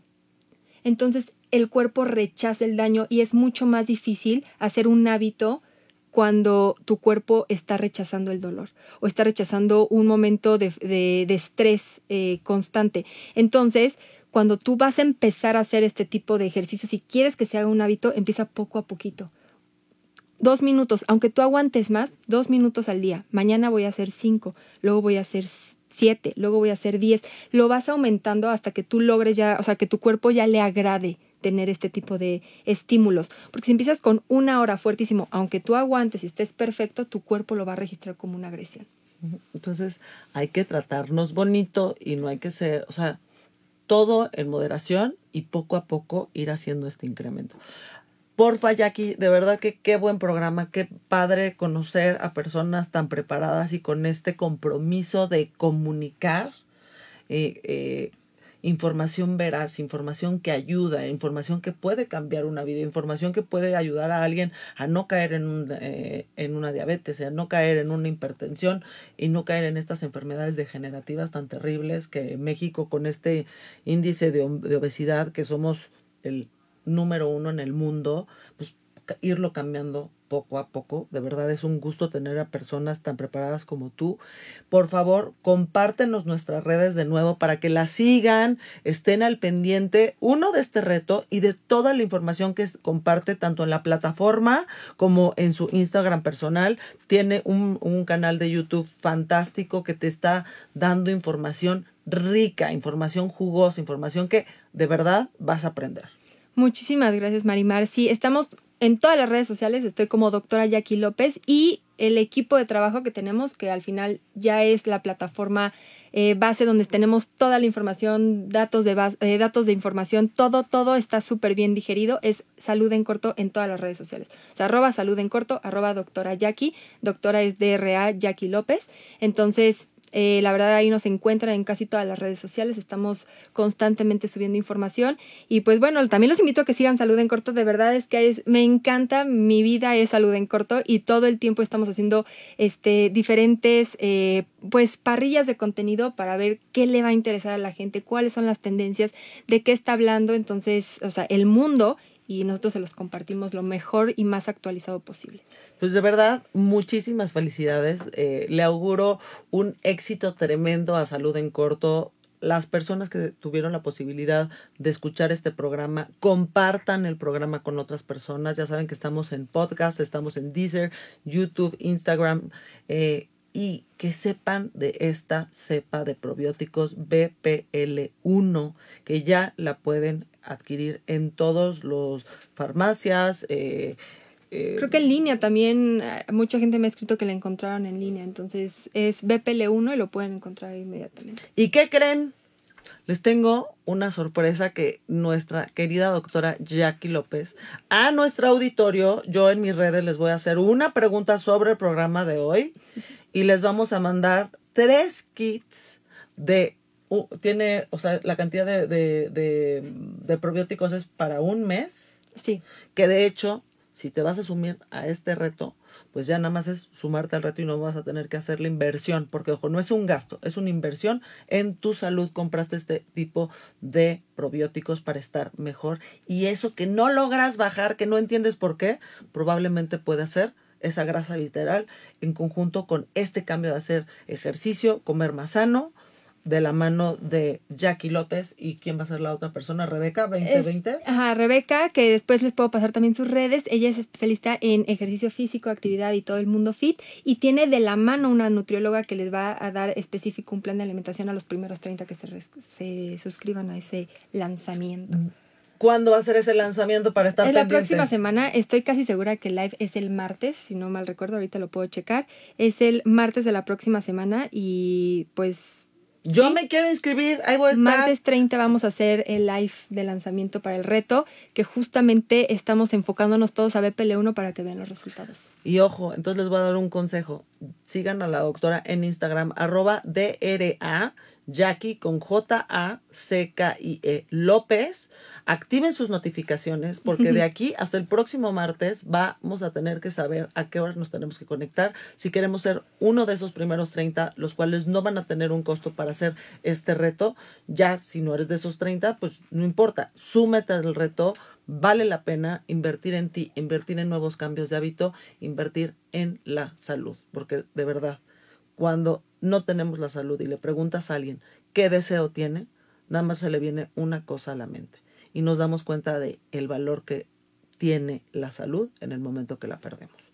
Entonces el cuerpo rechaza el daño y es mucho más difícil hacer un hábito cuando tu cuerpo está rechazando el dolor o está rechazando un momento de, de- de estrés eh, constante. Entonces, cuando tú vas a empezar a hacer este tipo de ejercicios, si quieres que se haga un hábito, empieza poco a poquito. Dos minutos, aunque tú aguantes más, dos minutos al día. Mañana voy a hacer cinco, luego voy a hacer siete, luego voy a hacer diez. Lo vas aumentando hasta que tú logres ya, o sea, que tu cuerpo ya le agrade tener este tipo de estímulos. Porque si empiezas con una hora fuertísimo, aunque tú aguantes y estés perfecto, tu cuerpo lo va a registrar como una agresión. Entonces hay que tratarnos bonito y no hay que ser, o sea, todo en moderación y poco a poco ir haciendo este incremento. Porfa, Jackie, de verdad que qué buen programa, qué padre conocer a personas tan preparadas y con este compromiso de comunicar eh, eh, información veraz, información que ayuda, información que puede cambiar una vida, información que puede ayudar a alguien a no caer en, un, eh, en una diabetes, a no caer en una hipertensión y no caer en estas enfermedades degenerativas tan terribles que México con este índice de, de obesidad que somos el número uno en el mundo, irlo cambiando poco a poco. De verdad es un gusto tener a personas tan preparadas como tú. Por favor, compártenos nuestras redes de nuevo para que las sigan, estén al pendiente, uno de este reto y de toda la información que comparte tanto en la plataforma como en su Instagram personal. Tiene un, un canal de YouTube fantástico que te está dando información rica, información jugosa, información que de verdad vas a aprender. Muchísimas gracias, Marimar. Sí, estamos en todas las redes sociales, estoy como doctora Jackie López y el equipo de trabajo que tenemos, que al final ya es la plataforma eh, base donde tenemos toda la información, datos de, eh, datos de información, todo, todo está súper bien digerido, es salud en corto en todas las redes sociales. O sea, arroba salud en corto, arroba doctora Jackie, doctora es DRA Jackie López. Entonces, eh, la verdad ahí nos encuentran en casi todas las redes sociales, estamos constantemente subiendo información. Y pues bueno, también los invito a que sigan Salud en Corto, de verdad es que me encanta, mi vida es Salud en Corto y todo el tiempo estamos haciendo este, diferentes eh, pues parrillas de contenido para ver qué le va a interesar a la gente, cuáles son las tendencias, de qué está hablando, entonces, o sea, el mundo y nosotros se los compartimos lo mejor y más actualizado posible. Pues de verdad, muchísimas felicidades. Eh, le auguro un éxito tremendo a Salud en Corto las personas que tuvieron la posibilidad de escuchar este programa, compartan el programa con otras personas. Ya saben que estamos en podcast, estamos en Deezer, YouTube, Instagram. Eh, y que sepan de esta cepa de probióticos BPL1, que ya la pueden adquirir en todos los farmacias. Eh, eh, Creo que en línea también, eh, mucha gente me ha escrito que la encontraron en línea, entonces es BPL1 y lo pueden encontrar inmediatamente. ¿Y qué creen? Les tengo una sorpresa que nuestra querida doctora Jackie López a nuestro auditorio, yo en mis redes les voy a hacer una pregunta sobre el programa de hoy y les vamos a mandar tres kits de tiene, o sea, la cantidad de, de, probióticos es para un mes. Sí. Que de hecho, si te vas a sumir a este reto, pues ya nada más es sumarte al reto y no vas a tener que hacer la inversión, porque ojo, no es un gasto, es una inversión en tu salud. Compraste este tipo de probióticos para estar mejor y eso que no logras bajar, que no entiendes por qué, probablemente puede ser esa grasa visceral en conjunto con este cambio de hacer ejercicio, comer más sano, de la mano de Jackie López y quién va a ser la otra persona, Rebeca 2020. ajá, Rebeca, que después les puedo pasar también sus redes. Ella es especialista en ejercicio físico, actividad y todo el mundo fit y tiene de la mano una nutrióloga que les va a dar específico un plan de alimentación a los primeros 30 que se, se suscriban a ese lanzamiento. Mm. ¿Cuándo va a ser ese lanzamiento para estar Es la próxima semana. Estoy casi segura que el live es el martes, si no mal recuerdo, ahorita lo puedo checar. Es el martes de la próxima semana y pues yo me quiero inscribir, ahí voy a estar. Martes 30 vamos a hacer el live de lanzamiento para el reto, que justamente estamos enfocándonos todos a BPL1 para que vean los resultados. Y ojo, entonces les voy a dar un consejo. Sigan a la doctora en Instagram, arroba DRA Jackie con J-A-C-K-I-E López. Activen sus notificaciones porque de aquí hasta el próximo martes vamos a tener que saber a qué hora nos tenemos que conectar si queremos ser uno de esos primeros 30, los cuales no van a tener un costo para hacer este reto. Ya si no eres de esos 30, pues no importa, súmete al reto. Vale la pena invertir en ti, invertir en nuevos cambios de hábito, invertir en la salud, porque de verdad, cuando no tenemos la salud y le preguntas a alguien qué deseo tiene, nada más se le viene una cosa a la mente y nos damos cuenta de el valor que tiene la salud en el momento que la perdemos.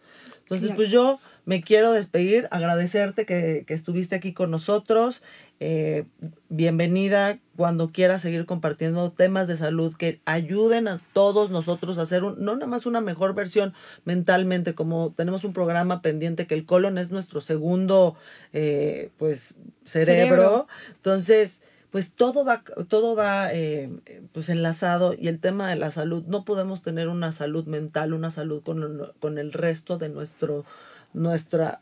Entonces, pues yo me quiero despedir, agradecerte que, estuviste aquí con nosotros. Eh, bienvenida cuando quieras seguir compartiendo temas de salud que ayuden a todos nosotros a hacer un, no nada más una mejor versión mentalmente, como tenemos un programa pendiente que el colon es nuestro segundo eh, pues cerebro. Entonces, pues todo va, todo va eh, pues enlazado y el tema de la salud, no podemos tener una salud mental, una salud con, con el resto de nuestro, nuestra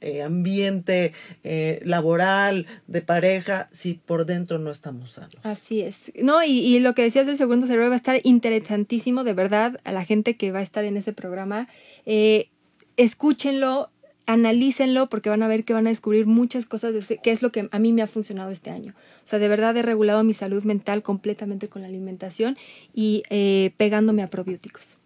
eh, ambiente eh, laboral, de pareja, si por dentro no estamos sanos. Así es. No, y, y, lo que decías del segundo cerebro va a estar interesantísimo, de verdad, a la gente que va a estar en ese programa. escúchenlo, analícenlo porque van a ver que van a descubrir muchas cosas de qué es lo que a mí me ha funcionado este año. O sea, de verdad he regulado mi salud mental completamente con la alimentación y eh, pegándome a probióticos.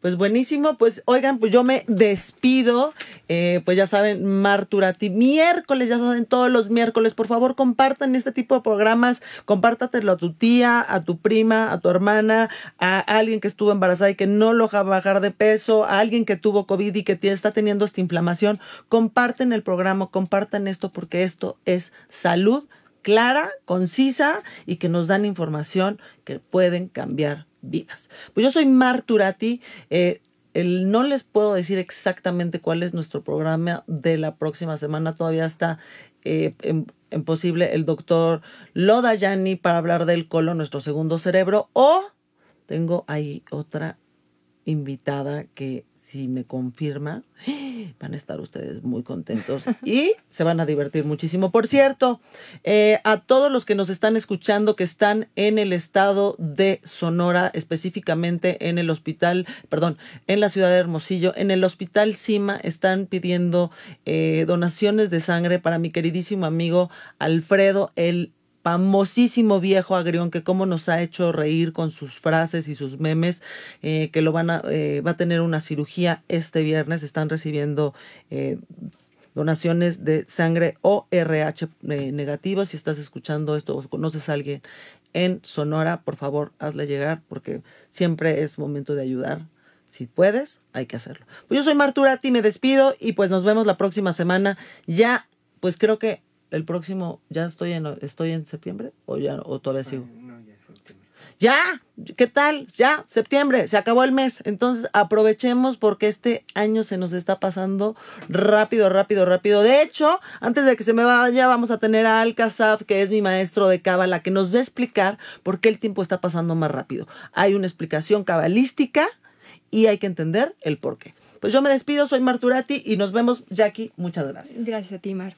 Pues buenísimo, pues oigan, pues yo me despido, eh, pues ya saben, Marturati, miércoles, ya saben, todos los miércoles, por favor compartan este tipo de programas, compártatelo a tu tía, a tu prima, a tu hermana, a alguien que estuvo embarazada y que no lo a bajar de peso, a alguien que tuvo COVID y que está teniendo esta inflamación, comparten el programa, compartan esto porque esto es salud clara, concisa y que nos dan información que pueden cambiar vidas. Pues yo soy Marturati. Eh, no les puedo decir exactamente cuál es nuestro programa de la próxima semana. Todavía está eh, en, posible el doctor Loda Yani para hablar del colon, nuestro segundo cerebro. O tengo ahí otra invitada que si me confirma, van a estar ustedes muy contentos y se van a divertir muchísimo. Por cierto, eh, a todos los que nos están escuchando que están en el estado de Sonora, específicamente en el hospital, perdón, en la ciudad de Hermosillo, en el hospital Cima, están pidiendo eh, donaciones de sangre para mi queridísimo amigo Alfredo, el famosísimo viejo agrión que como nos ha hecho reír con sus frases y sus memes, eh, que lo van a, eh, va a tener una cirugía este viernes, están recibiendo eh, donaciones de sangre o RH negativo. Si estás escuchando esto o conoces a alguien en Sonora, por favor, hazle llegar porque siempre es momento de ayudar. Si puedes, hay que hacerlo. Pues yo soy Marturati, me despido y pues nos vemos la próxima semana. Ya, pues creo que el próximo, ya estoy en, estoy en septiembre o ya o todavía sigo. ya, ¿qué tal? Ya, septiembre, se acabó el mes. Entonces aprovechemos porque este año se nos está pasando rápido, rápido, rápido. De hecho, antes de que se me vaya, vamos a tener a Al que es mi maestro de cábala, que nos va a explicar por qué el tiempo está pasando más rápido. Hay una explicación cabalística y hay que entender el por qué. Pues yo me despido, soy Marturati y nos vemos, Jackie. Muchas gracias. Gracias a ti, Mar.